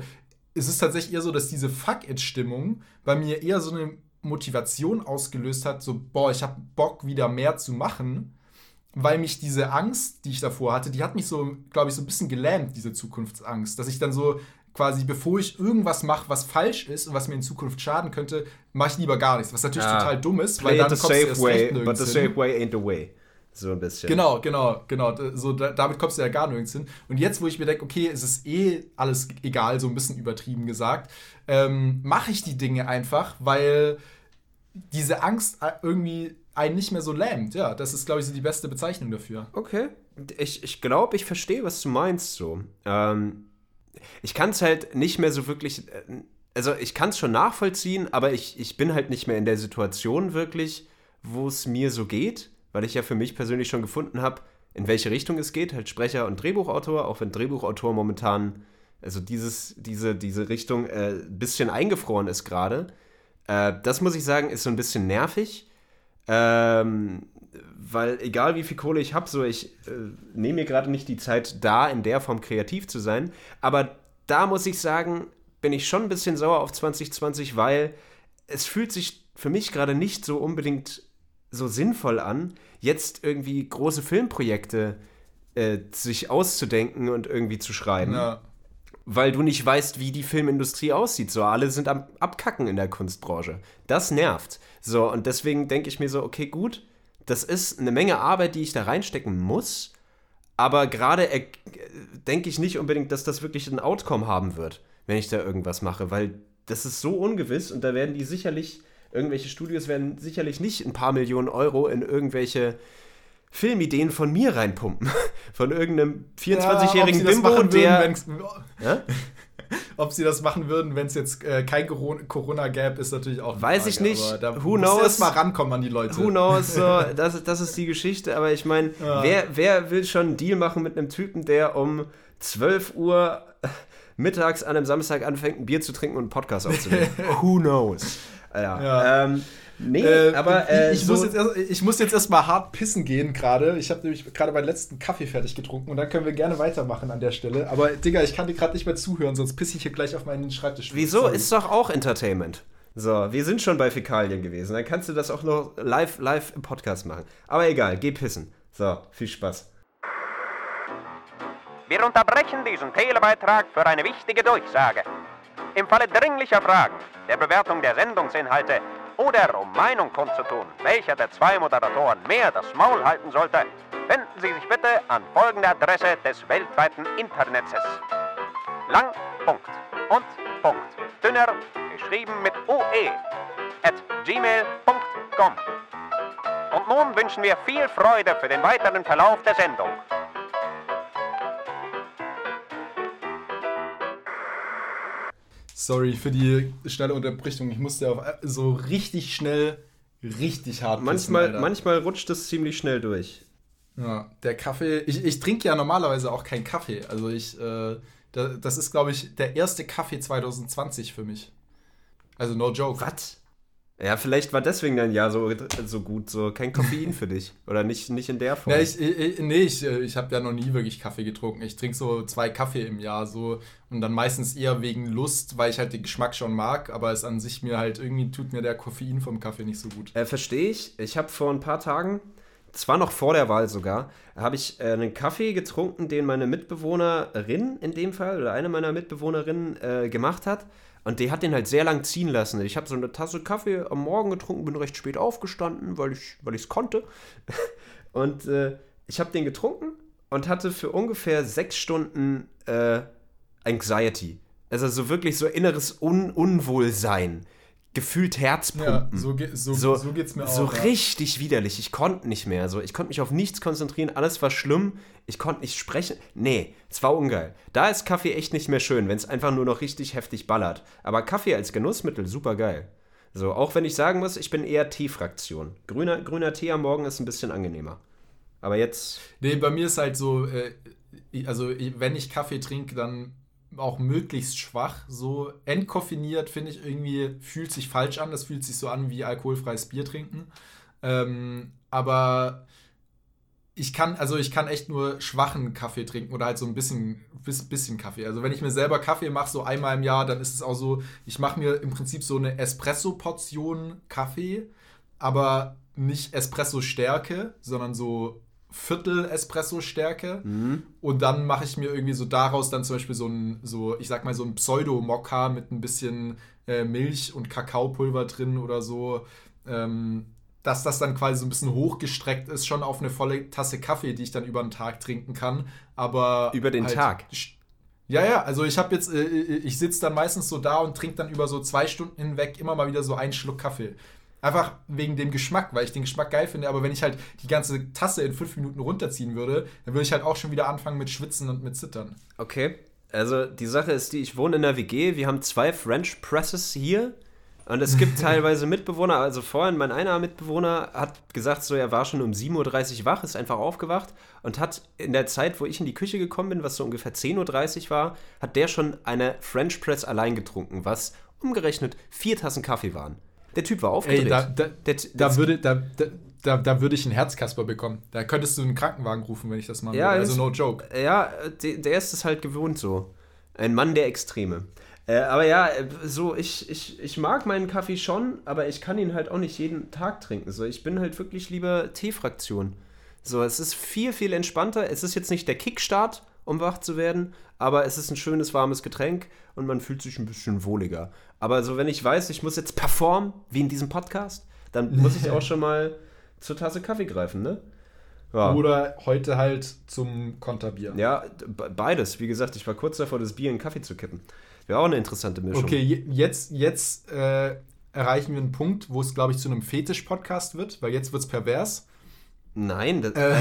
es ist tatsächlich eher so, dass diese Fuck-It-Stimmung bei mir eher so eine Motivation ausgelöst hat, so, boah, ich habe Bock, wieder mehr zu machen weil mich diese Angst, die ich davor hatte, die hat mich so, glaube ich, so ein bisschen gelähmt, diese Zukunftsangst, dass ich dann so quasi, bevor ich irgendwas mache, was falsch ist und was mir in Zukunft schaden könnte, mache ich lieber gar nichts. Was natürlich Ja. total dumm ist, Play weil dann the kommst du safe erst way, recht but nirgends the hin. safe way ain't the way. So ein bisschen. Genau, genau, genau. So, da, damit kommst du ja gar nirgends hin. Und jetzt, wo ich mir denke, okay, es ist eh alles egal, so ein bisschen übertrieben gesagt, ähm, mache ich die Dinge einfach, weil diese Angst äh, irgendwie einen nicht mehr so lähmt. Ja, das ist, glaube ich, so die beste Bezeichnung dafür. Okay. Ich, ich glaube, ich verstehe, was du meinst so. Ähm, ich kann es halt nicht mehr so wirklich. äh, Also, ich kann es schon nachvollziehen, aber ich, ich bin halt nicht mehr in der Situation wirklich, wo es mir so geht, weil ich ja für mich persönlich schon gefunden habe, in welche Richtung es geht. Halt Sprecher und Drehbuchautor, auch wenn Drehbuchautor momentan, also dieses, diese, diese Richtung äh, ein bisschen eingefroren ist gerade. Äh, das muss ich sagen, ist so ein bisschen nervig. Ähm, weil egal wie viel Kohle ich habe, so ich äh, nehme mir gerade nicht die Zeit da, in der Form kreativ zu sein. Aber da muss ich sagen, bin ich schon ein bisschen sauer auf 2020, weil es fühlt sich für mich gerade nicht so unbedingt so sinnvoll an, jetzt irgendwie große Filmprojekte äh, sich auszudenken und irgendwie zu schreiben Ja. Weil du nicht weißt, wie die Filmindustrie aussieht. So, alle sind am Abkacken in der Kunstbranche. Das nervt. So, und deswegen denke ich mir so, okay, gut, das ist eine Menge Arbeit, die ich da reinstecken muss, aber gerade denke ich nicht unbedingt, dass das wirklich ein Outcome haben wird, wenn ich da irgendwas mache, weil das ist so ungewiss und da werden die sicherlich, irgendwelche Studios werden sicherlich nicht ein paar Millionen Euro in irgendwelche Filmideen von mir reinpumpen. Von irgendeinem 24-jährigen Ja, ob sie das Bimbo, machen würden, der. wenn's- Ja? Ob sie das machen würden, wenn es jetzt äh, kein Corona- Corona gäbe, ist natürlich auch. Weiß ich nicht. Da Who knows? erst mal rankommen an die Leute. Who knows, so, das, das ist die Geschichte, aber ich meine, Ja. wer, wer will schon einen Deal machen mit einem Typen, der um 12 Uhr mittags an einem Samstag anfängt, ein Bier zu trinken und einen Podcast aufzunehmen? Who knows? Ja. Ja. Ähm, nee, Äh, aber äh, ich, so, muss jetzt erst, ich muss jetzt erstmal hart pissen gehen gerade. Ich habe nämlich gerade meinen letzten Kaffee fertig getrunken und dann können wir gerne weitermachen an der Stelle. Aber Digga, ich kann dir gerade nicht mehr zuhören, sonst pisse ich hier gleich auf meinen Schreibtisch. wieso? Sorry. Ist doch auch Entertainment. So, wir sind schon bei Fäkalien gewesen. Dann kannst du das auch noch live, live im Podcast machen. Aber egal, geh pissen. So, viel Spaß. Wir unterbrechen diesen Telebeitrag für eine wichtige Durchsage. Im Falle dringlicher Fragen, der Bewertung der Sendungsinhalte oder um Meinung kundzutun, welcher der zwei Moderatoren mehr das Maul halten sollte, wenden Sie sich bitte an folgende Adresse des weltweiten Internetzes. Lang, Punkt und Punkt. Dünner, geschrieben mit UE, at gmail.com. Und nun wünschen wir viel Freude für den weiteren Verlauf der Sendung. Sorry für die schnelle Unterbrechung. Ich musste auf so richtig schnell, richtig hart pissen, Manchmal, Alter. manchmal rutscht es ziemlich schnell durch. Ja, der Kaffee. Ich, ich trinke ja normalerweise auch keinen Kaffee. Also ich, äh, da, das ist, glaube ich, der erste Kaffee 2020 für mich. Also no joke. Was? Ja, vielleicht war deswegen dein Jahr so, so gut, so kein Koffein für dich. Oder nicht, nicht in der Form. Ja, ich, ich, nee, ich, äh, ich habe ja noch nie wirklich Kaffee getrunken. Ich trinke so zwei Kaffee im Jahr so und dann meistens eher wegen Lust, weil ich halt den Geschmack schon mag, aber es an sich mir halt irgendwie tut mir der Koffein vom Kaffee nicht so gut. äh, Verstehe ich. Ich habe vor ein paar Tagen, zwar noch vor der Wahl sogar, habe ich äh, einen Kaffee getrunken, den meine Mitbewohnerin in dem Fall, oder eine meiner Mitbewohnerinnen äh, gemacht hat. Und die hat den halt sehr lang ziehen lassen. Ich habe so eine Tasse Kaffee am Morgen getrunken, bin recht spät aufgestanden, weil ich weil es konnte. Und äh, ich habe den getrunken und hatte für ungefähr sechs Stunden äh, Anxiety. Also so wirklich so inneres Un Unwohlsein. Gefühlt Herzpumpen. Ja, so, ge so, so, so geht's mir so auch. ja. richtig widerlich. Ich konnte nicht mehr. So, ich konnte mich auf nichts konzentrieren. Alles war schlimm. Ich konnte nicht sprechen. Nee, es war ungeil. Da ist Kaffee echt nicht mehr schön, wenn es einfach nur noch richtig heftig ballert. Aber Kaffee als Genussmittel, super geil. So, auch wenn ich sagen muss, ich bin eher Tee-Fraktion. Grüner, grüner Tee am Morgen ist ein bisschen angenehmer. Aber jetzt. Nee, bei mir ist halt so, äh, also wenn ich Kaffee trinke, dann auch möglichst schwach. So entkoffiniert, finde ich irgendwie, fühlt sich falsch an. Das fühlt sich so an wie alkoholfreies Bier trinken. Ähm, aber ich kann, also ich kann echt nur schwachen Kaffee trinken oder halt so ein bisschen, bis, bisschen Kaffee. Also wenn ich mir selber Kaffee mache, so einmal im Jahr, dann ist es auch so, ich mache mir im Prinzip so eine Espresso-Portion Kaffee, aber nicht Espresso-Stärke, sondern so Viertel Espresso-Stärke. Mhm. Und dann mache ich mir irgendwie so daraus dann zum Beispiel so ein, so, ich sag mal, so ein Pseudo-Mokka mit ein bisschen äh, Milch und Kakaopulver drin oder so. Ähm, dass das dann quasi so ein bisschen hochgestreckt ist, schon auf eine volle Tasse Kaffee, die ich dann über den Tag trinken kann. Aber. Über den halt Tag? Ja, ja, also ich habe jetzt, äh, ich sitze dann meistens so da und trinke dann über so zwei Stunden hinweg immer mal wieder so einen Schluck Kaffee. Einfach wegen dem Geschmack, weil ich den Geschmack geil finde. Aber wenn ich halt die ganze Tasse in fünf Minuten runterziehen würde, dann würde ich halt auch schon wieder anfangen mit Schwitzen und mit Zittern. Okay. Also die Sache ist die, ich wohne in der WG, wir haben zwei French Presses hier und es gibt teilweise Mitbewohner, also vorhin mein einer Mitbewohner hat gesagt, so er war schon um 7.30 Uhr wach, ist einfach aufgewacht und hat in der Zeit, wo ich in die Küche gekommen bin, was so ungefähr 10.30 Uhr war, hat der schon eine French Press allein getrunken, was umgerechnet vier Tassen Kaffee waren. Der Typ war aufgedreht. Ey, da, da, der, da, würde, da, da, da, würde ich einen Herzkasper bekommen. Da könntest du einen Krankenwagen rufen, wenn ich das machen Ja. Also no joke. Ja, der, der ist es halt gewohnt so. Ein Mann der Extreme. Äh, aber ja, äh, so, ich, ich, ich mag meinen Kaffee schon, aber ich kann ihn halt auch nicht jeden Tag trinken. So, ich bin halt wirklich lieber Teefraktion. So, es ist viel, viel entspannter. Es ist jetzt nicht der Kickstart, um wach zu werden, aber es ist ein schönes, warmes Getränk und man fühlt sich ein bisschen wohliger. Aber so, wenn ich weiß, ich muss jetzt performen, wie in diesem Podcast, dann muss ich auch schon mal zur Tasse Kaffee greifen, ne? Ja. Oder heute halt zum Konterbier. Ja, be- beides. Wie gesagt, ich war kurz davor, das Bier in Kaffee zu kippen. Wäre auch eine interessante Mischung. Okay, je- jetzt, jetzt äh, erreichen wir einen Punkt, wo es, glaube ich, zu einem Fetisch-Podcast wird, weil jetzt wird es pervers. Nein, das, äh,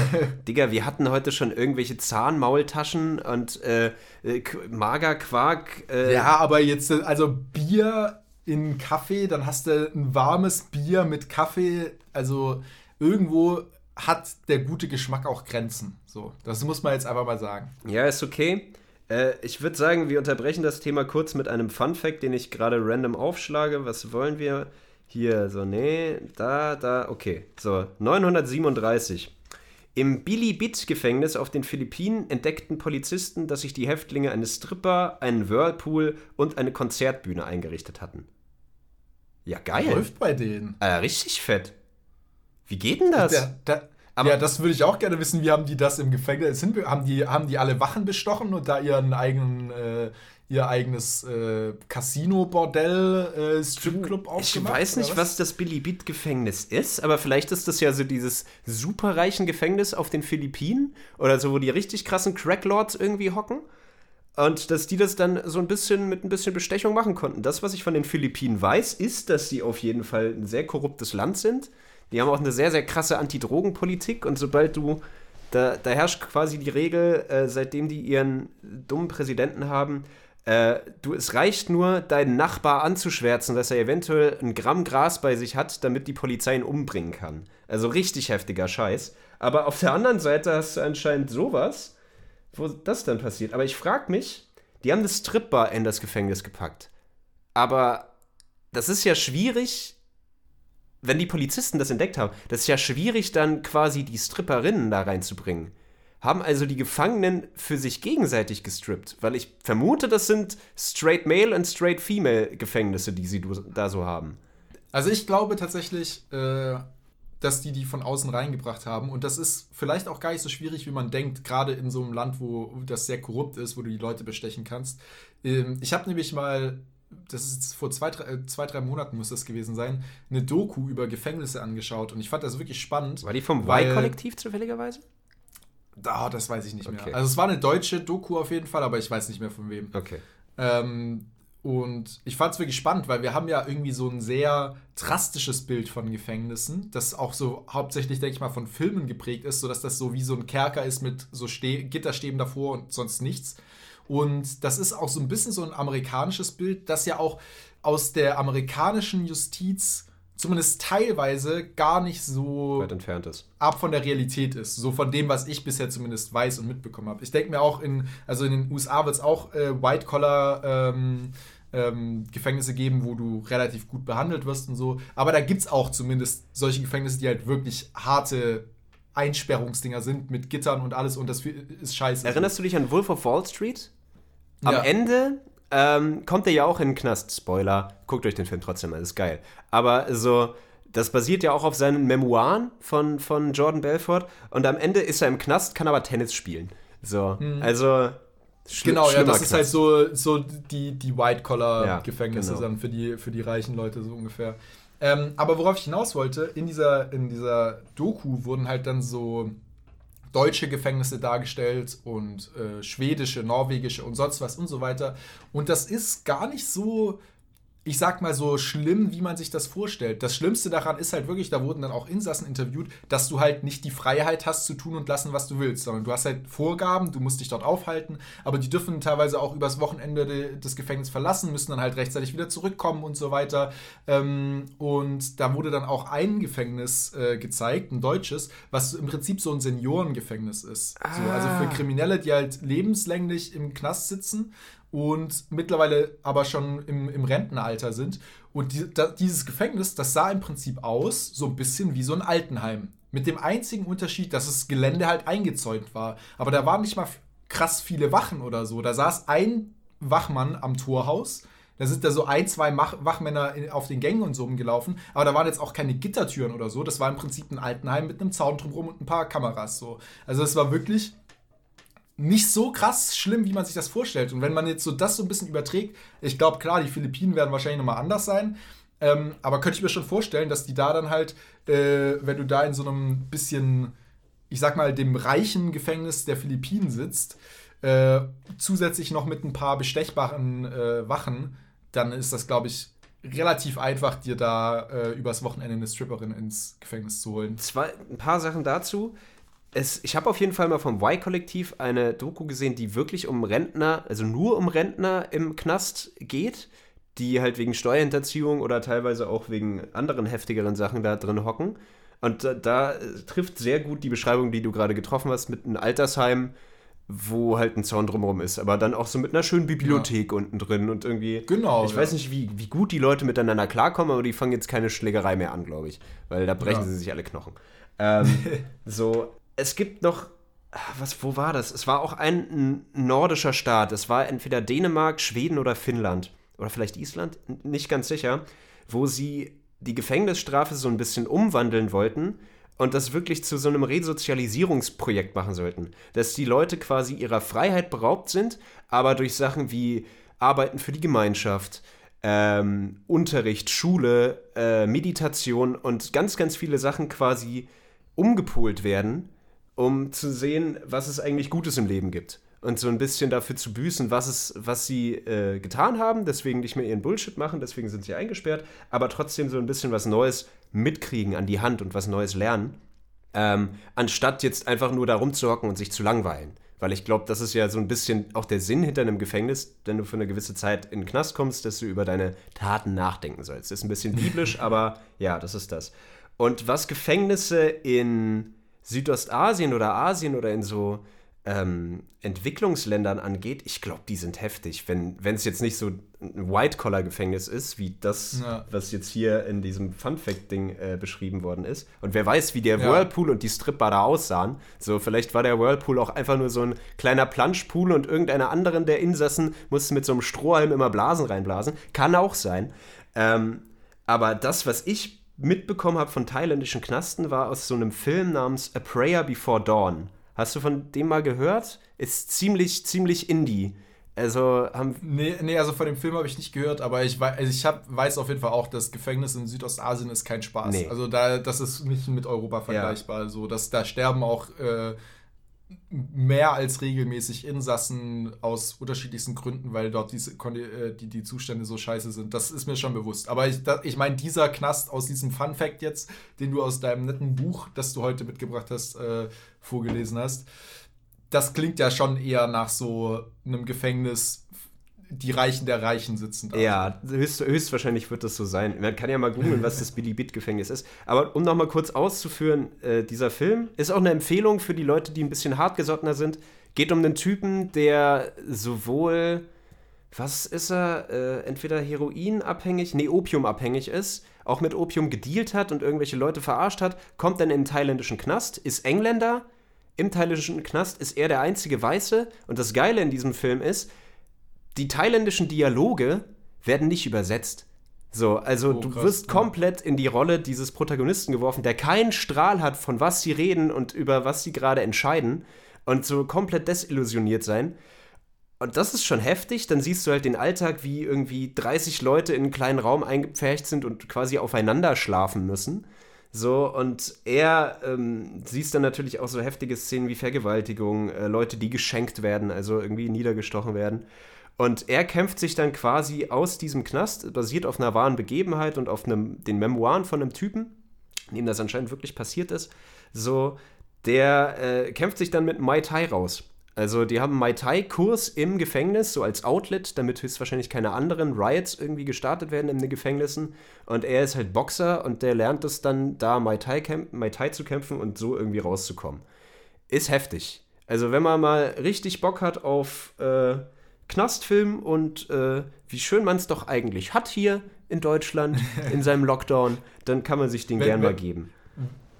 Digga, wir hatten heute schon irgendwelche Zahnmaultaschen und äh, äh, Magerquark. Äh, Ja, aber jetzt, äh, also Bier in Kaffee, dann hast du ein warmes Bier mit Kaffee. Also irgendwo hat der gute Geschmack auch Grenzen. So, das muss man jetzt einfach mal sagen. Ja, ist okay. Äh, ich würde sagen, wir unterbrechen das Thema kurz mit einem Fun-Fact, den ich gerade random aufschlage. Was wollen wir? Hier, so, nee, da, da, okay. So, 937. Im Bilibid-Gefängnis auf den Philippinen entdeckten Polizisten, dass sich die Häftlinge eine Stripper, einen Whirlpool und eine Konzertbühne eingerichtet hatten. Ja, geil. Läuft bei denen. Äh, richtig fett. Wie geht denn das? Der, der, Aber- ja, das würde ich auch gerne wissen. Wie haben die das im Gefängnis hinbe haben die Haben die alle Wachen bestochen und da ihren eigenen, äh, ihr eigenes äh, Casino-Bordell, äh, Stripclub Ich aufgemacht? weiß nicht, oder was das Bilibid-Gefängnis ist, aber vielleicht ist das ja so dieses superreichen Gefängnis auf den Philippinen oder so, wo die richtig krassen Cracklords irgendwie hocken. Und dass die das dann so ein bisschen mit ein bisschen Bestechung machen konnten. Das, was ich von den Philippinen weiß, ist, dass sie auf jeden Fall ein sehr korruptes Land sind. Die haben auch eine sehr, sehr krasse Anti-Drogen-Politik und sobald du, da, da herrscht quasi die Regel, äh, seitdem die ihren dummen Präsidenten haben, äh, du, es reicht nur, deinen Nachbar anzuschwärzen, dass er eventuell ein Gramm Gras bei sich hat, damit die Polizei ihn umbringen kann. Also richtig heftiger Scheiß. Aber auf der anderen Seite hast du anscheinend sowas, wo das dann passiert. Aber ich frage mich, die haben eine Stripbar in das Gefängnis gepackt. Aber das ist ja schwierig, wenn die Polizisten das entdeckt haben. Das ist ja schwierig, dann quasi die Stripperinnen da reinzubringen. Haben also die Gefangenen für sich gegenseitig gestrippt, weil ich vermute, das sind Straight Male und Straight Female Gefängnisse, die sie da so haben. Also ich glaube tatsächlich, äh, dass die die von außen reingebracht haben. Und das ist vielleicht auch gar nicht so schwierig, wie man denkt, gerade in so einem Land, wo das sehr korrupt ist, wo du die Leute bestechen kannst. Ähm, ich habe nämlich mal, das ist jetzt vor zwei drei, äh, zwei, drei Monaten muss das gewesen sein, eine Doku über Gefängnisse angeschaut. Und ich fand das wirklich spannend. War die vom Y-Kollektiv zufälligerweise? Ah, das weiß ich nicht Okay. mehr. Also es war eine deutsche Doku auf jeden Fall, aber ich weiß nicht mehr von wem. Okay. Ähm, und ich fand es wirklich spannend, weil wir haben ja irgendwie so ein sehr drastisches Bild von Gefängnissen, das auch so hauptsächlich, denke ich mal, von Filmen geprägt ist, sodass das so wie so ein Kerker ist mit so Ste Gitterstäben davor und sonst nichts. Und das ist auch so ein bisschen so ein amerikanisches Bild, das ja auch aus der amerikanischen Justiz zumindest teilweise gar nicht so Weit entfernt ist. ab von der Realität ist. So von dem, was ich bisher zumindest weiß und mitbekommen habe. Ich denke mir auch in, also in den USA wird es auch äh, White-Collar ähm, ähm, Gefängnisse geben, wo du relativ gut behandelt wirst und so. Aber da gibt es auch zumindest solche Gefängnisse, die halt wirklich harte Einsperrungsdinger sind mit Gittern und alles und das ist scheiße. Erinnerst du dich an Wolf of Wall Street? Am Ja. Ende ähm, kommt er ja auch in den Knast. Spoiler, guckt euch den Film trotzdem an, ist geil. Aber so, das basiert ja auch auf seinen Memoiren von, von Jordan Belfort. Und am Ende ist er im Knast, kann aber Tennis spielen. So, Hm. also. schli- Genau, ja, das ist halt Knast. so, so die, die White-Collar-Gefängnisse Ja, genau. dann für die, für die reichen Leute so ungefähr. Ähm, aber worauf ich hinaus wollte, in dieser, in dieser Doku wurden halt dann so deutsche Gefängnisse dargestellt und äh, schwedische, norwegische und sonst was und so weiter. Und das ist gar nicht so, ich sag mal so schlimm, wie man sich das vorstellt. Das Schlimmste daran ist halt wirklich, da wurden dann auch Insassen interviewt, dass du halt nicht die Freiheit hast zu tun und lassen, was du willst, sondern du hast halt Vorgaben, du musst dich dort aufhalten, aber die dürfen teilweise auch übers Wochenende de, des Gefängnisses verlassen, müssen dann halt rechtzeitig wieder zurückkommen und so weiter. Ähm, und da wurde dann auch ein Gefängnis äh, gezeigt, ein deutsches, was im Prinzip so ein Seniorengefängnis ist. So, also für Kriminelle, die halt lebenslänglich im Knast sitzen und mittlerweile aber schon im, im Rentenalter sind. Und die, da, dieses Gefängnis, das sah im Prinzip aus, so ein bisschen wie so ein Altenheim. Mit dem einzigen Unterschied, dass das Gelände halt eingezäunt war. Aber da waren nicht mal krass viele Wachen oder so. Da saß ein Wachmann am Torhaus. Da sind da so ein, zwei Mach Wachmänner in, auf den Gängen und so rumgelaufen. Aber da waren jetzt auch keine Gittertüren oder so. Das war im Prinzip ein Altenheim mit einem Zaun drumherum und ein paar Kameras so. Also es war wirklich nicht so krass schlimm, wie man sich das vorstellt. Und wenn man jetzt so das so ein bisschen überträgt, ich glaube, klar, die Philippinen werden wahrscheinlich nochmal anders sein. Ähm, aber könnte ich mir schon vorstellen, dass die da dann halt, äh, wenn du da in so einem bisschen, ich sag mal, dem reichen Gefängnis der Philippinen sitzt, äh, zusätzlich noch mit ein paar bestechbaren äh, Wachen, dann ist das, glaube ich, relativ einfach, dir da äh, übers Wochenende eine Stripperin ins Gefängnis zu holen. Zwei, ein paar Sachen dazu. Es, ich habe auf jeden Fall mal vom Y-Kollektiv eine Doku gesehen, die wirklich um Rentner, also nur um Rentner im Knast geht, die halt wegen Steuerhinterziehung oder teilweise auch wegen anderen heftigeren Sachen da drin hocken. Und da, da trifft sehr gut die Beschreibung, die du gerade getroffen hast, mit einem Altersheim, wo halt ein Zaun drumherum ist. Aber dann auch so mit einer schönen Bibliothek unten drin und irgendwie. Genau, Ich ja. weiß nicht, wie, wie gut die Leute miteinander klarkommen, aber die fangen jetzt keine Schlägerei mehr an, glaube ich. Weil da brechen Ja. sie sich alle Knochen. Ähm, so, es gibt noch. ah, Was, wo war das? Es war auch ein, nordischer Staat. Es war entweder Dänemark, Schweden oder Finnland. Oder vielleicht Island, nicht ganz sicher. Wo sie die Gefängnisstrafe so ein bisschen umwandeln wollten und das wirklich zu so einem Resozialisierungsprojekt machen sollten. Dass die Leute quasi ihrer Freiheit beraubt sind, aber durch Sachen wie Arbeiten für die Gemeinschaft, ähm, Unterricht, Schule, äh, Meditation und ganz, ganz viele Sachen quasi umgepolt werden, um zu sehen, was es eigentlich Gutes im Leben gibt. Und so ein bisschen dafür zu büßen, was, es, was sie äh, getan haben, deswegen nicht mehr ihren Bullshit machen, deswegen sind sie eingesperrt, aber trotzdem so ein bisschen was Neues mitkriegen an die Hand und was Neues lernen, ähm, anstatt jetzt einfach nur da rumzuhocken und sich zu langweilen. Weil ich glaube, das ist ja so ein bisschen auch der Sinn hinter einem Gefängnis, wenn du für eine gewisse Zeit in den Knast kommst, dass du über deine Taten nachdenken sollst. Ist ein bisschen biblisch, aber ja, das ist das. Und was Gefängnisse in Südostasien oder Asien oder in so ähm, Entwicklungsländern angeht, ich glaube, die sind heftig. Wenn es jetzt nicht so ein White-Collar-Gefängnis ist, wie das, Ja. was jetzt hier in diesem Fun-Fact-Ding äh, beschrieben worden ist. Und wer weiß, wie der Ja. Whirlpool und die Stripbar da aussahen. So, vielleicht war der Whirlpool auch einfach nur so ein kleiner Planschpool und irgendeiner anderen der Insassen musste mit so einem Strohhalm immer Blasen reinblasen. Kann auch sein. Ähm, aber das, was ich mitbekommen habe von thailändischen Knasten, war aus so einem Film namens A Prayer Before Dawn. Hast du von dem mal gehört? Ist ziemlich, ziemlich indie. Also haben Nee, nee, also von dem Film habe ich nicht gehört, aber ich, wei- also ich hab, weiß auf jeden Fall auch, das Gefängnis in Südostasien ist kein Spaß. Nee. Also da, das ist nicht mit Europa vergleichbar. So, dass, da sterben auch äh, mehr als regelmäßig Insassen aus unterschiedlichsten Gründen, weil dort diese, äh, die, die Zustände so scheiße sind. Das ist mir schon bewusst. Aber ich, ich meine, dieser Knast aus diesem Fun Fact jetzt, den du aus deinem netten Buch, das du heute mitgebracht hast, äh, vorgelesen hast, das klingt ja schon eher nach so einem Gefängnis, die Reichen der Reichen sitzen da. Ja, höchst, höchstwahrscheinlich wird das so sein. Man kann ja mal googeln, was das Billy Bit Gefängnis ist. Aber um nochmal kurz auszuführen, äh, dieser Film ist auch eine Empfehlung für die Leute, die ein bisschen hartgesottener sind. Geht um einen Typen, der sowohl, was ist er, äh, entweder heroinabhängig, nee, opiumabhängig ist, auch mit Opium gedealt hat und irgendwelche Leute verarscht hat, kommt dann in den thailändischen Knast, ist Engländer, im thailändischen Knast ist er der einzige Weiße und das Geile in diesem Film ist, die thailändischen Dialoge werden nicht übersetzt. So, also Oh, du krass, wirst ja. komplett in die Rolle dieses Protagonisten geworfen, der keinen Strahl hat, von was sie reden und über was sie gerade entscheiden und so komplett desillusioniert sein. Und das ist schon heftig. Dann siehst du halt den Alltag, wie irgendwie 30 Leute in einen kleinen Raum eingepfercht sind und quasi aufeinander schlafen müssen. So, und er ähm, siehst dann natürlich auch so heftige Szenen wie Vergewaltigung, äh, Leute, die geschenkt werden, also irgendwie niedergestochen werden. Und er kämpft sich dann quasi aus diesem Knast, basiert auf einer wahren Begebenheit und auf einem, den Memoiren von einem Typen, dem das anscheinend wirklich passiert ist. So, der äh, kämpft sich dann mit Mai Tai raus. Also die haben einen Mai Tai-Kurs im Gefängnis, so als Outlet, damit höchstwahrscheinlich keine anderen Riots irgendwie gestartet werden in den Gefängnissen. Und er ist halt Boxer und der lernt es dann, da Mai Tai, Mai Tai zu kämpfen und so irgendwie rauszukommen. Ist heftig. Also wenn man mal richtig Bock hat auf äh, Knastfilm und äh, wie schön man es doch eigentlich hat hier in Deutschland in seinem Lockdown, dann kann man sich den Wenn- gern mal wenn- geben.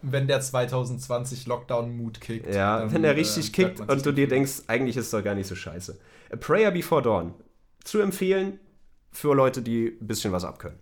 Wenn der 2020 Lockdown-Mut kickt. Ja, dann, wenn er äh, richtig bleibt kickt und du dir denkst, eigentlich ist es doch gar nicht so scheiße. A Prayer Before Dawn. Zu empfehlen für Leute, die ein bisschen was abkönnen.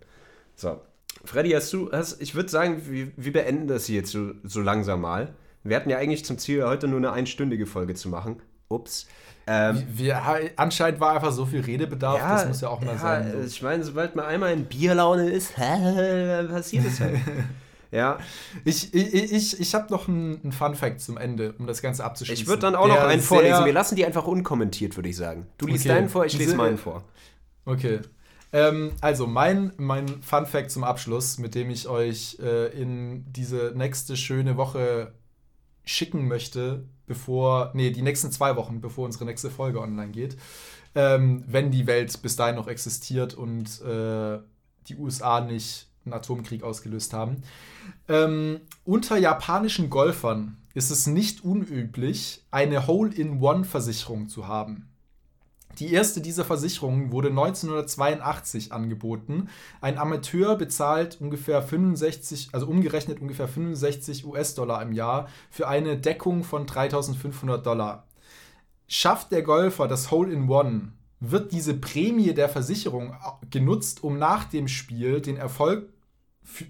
So. Freddy, hast du, hast, ich würde sagen, wir, wir beenden das hier jetzt so, so langsam mal. Wir hatten ja eigentlich zum Ziel, heute nur eine einstündige Folge zu machen. Ups. Ähm, Wir, anscheinend war einfach so viel Redebedarf, das muss ja auch mal sein. So. Ich meine, sobald man einmal in Bierlaune ist, passiert es halt. ja, Ich, ich, ich, ich habe noch einen, einen Fun-Fact zum Ende, um das Ganze abzuschließen. ich würde dann auch noch einen vorlesen. Wir lassen die einfach unkommentiert, würde ich sagen. Du liest Okay. deinen vor, ich lese meinen vor. Okay. Ähm, also mein, mein Fun Fact zum Abschluss, mit dem ich euch äh, in diese nächste schöne Woche schicken möchte, bevor, nee, die nächsten zwei Wochen, bevor unsere nächste Folge online geht, ähm, wenn die Welt bis dahin noch existiert und äh, die USA nicht einen Atomkrieg ausgelöst haben. Ähm, unter japanischen Golfern ist es nicht unüblich, eine Hole-in-One-Versicherung zu haben. Die erste dieser Versicherungen wurde 1982 angeboten. Ein Amateur bezahlt ungefähr 65, also umgerechnet ungefähr 65 US-Dollar im Jahr für eine Deckung von 3500 Dollar. Schafft der Golfer das Hole-in-One, wird diese Prämie der Versicherung genutzt, um nach dem Spiel den Erfolg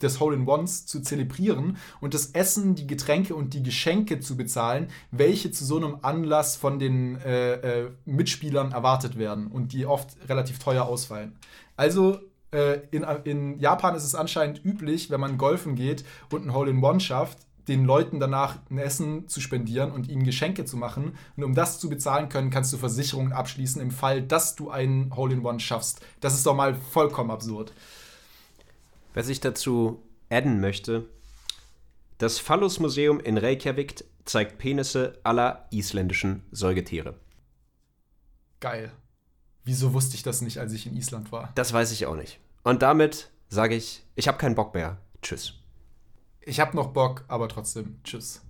des Hole-in-Ones zu zelebrieren und das Essen, die Getränke und die Geschenke zu bezahlen, welche zu so einem Anlass von den äh, äh, Mitspielern erwartet werden und die oft relativ teuer ausfallen. Also äh, in, in Japan ist es anscheinend üblich, wenn man golfen geht und ein Hole-in-One schafft, den Leuten danach ein Essen zu spendieren und ihnen Geschenke zu machen. Und um das zu bezahlen können, kannst du Versicherungen abschließen im Fall, dass du einen Hole-in-One schaffst. Das ist doch mal vollkommen absurd. Wer sich dazu adden möchte, das Phallus-Museum in Reykjavik zeigt Penisse aller isländischen Säugetiere. Geil. Wieso wusste ich das nicht, als ich in Island war? Das weiß ich auch nicht. Und damit sage ich, ich habe keinen Bock mehr. Tschüss. Ich hab noch Bock, aber trotzdem. Tschüss.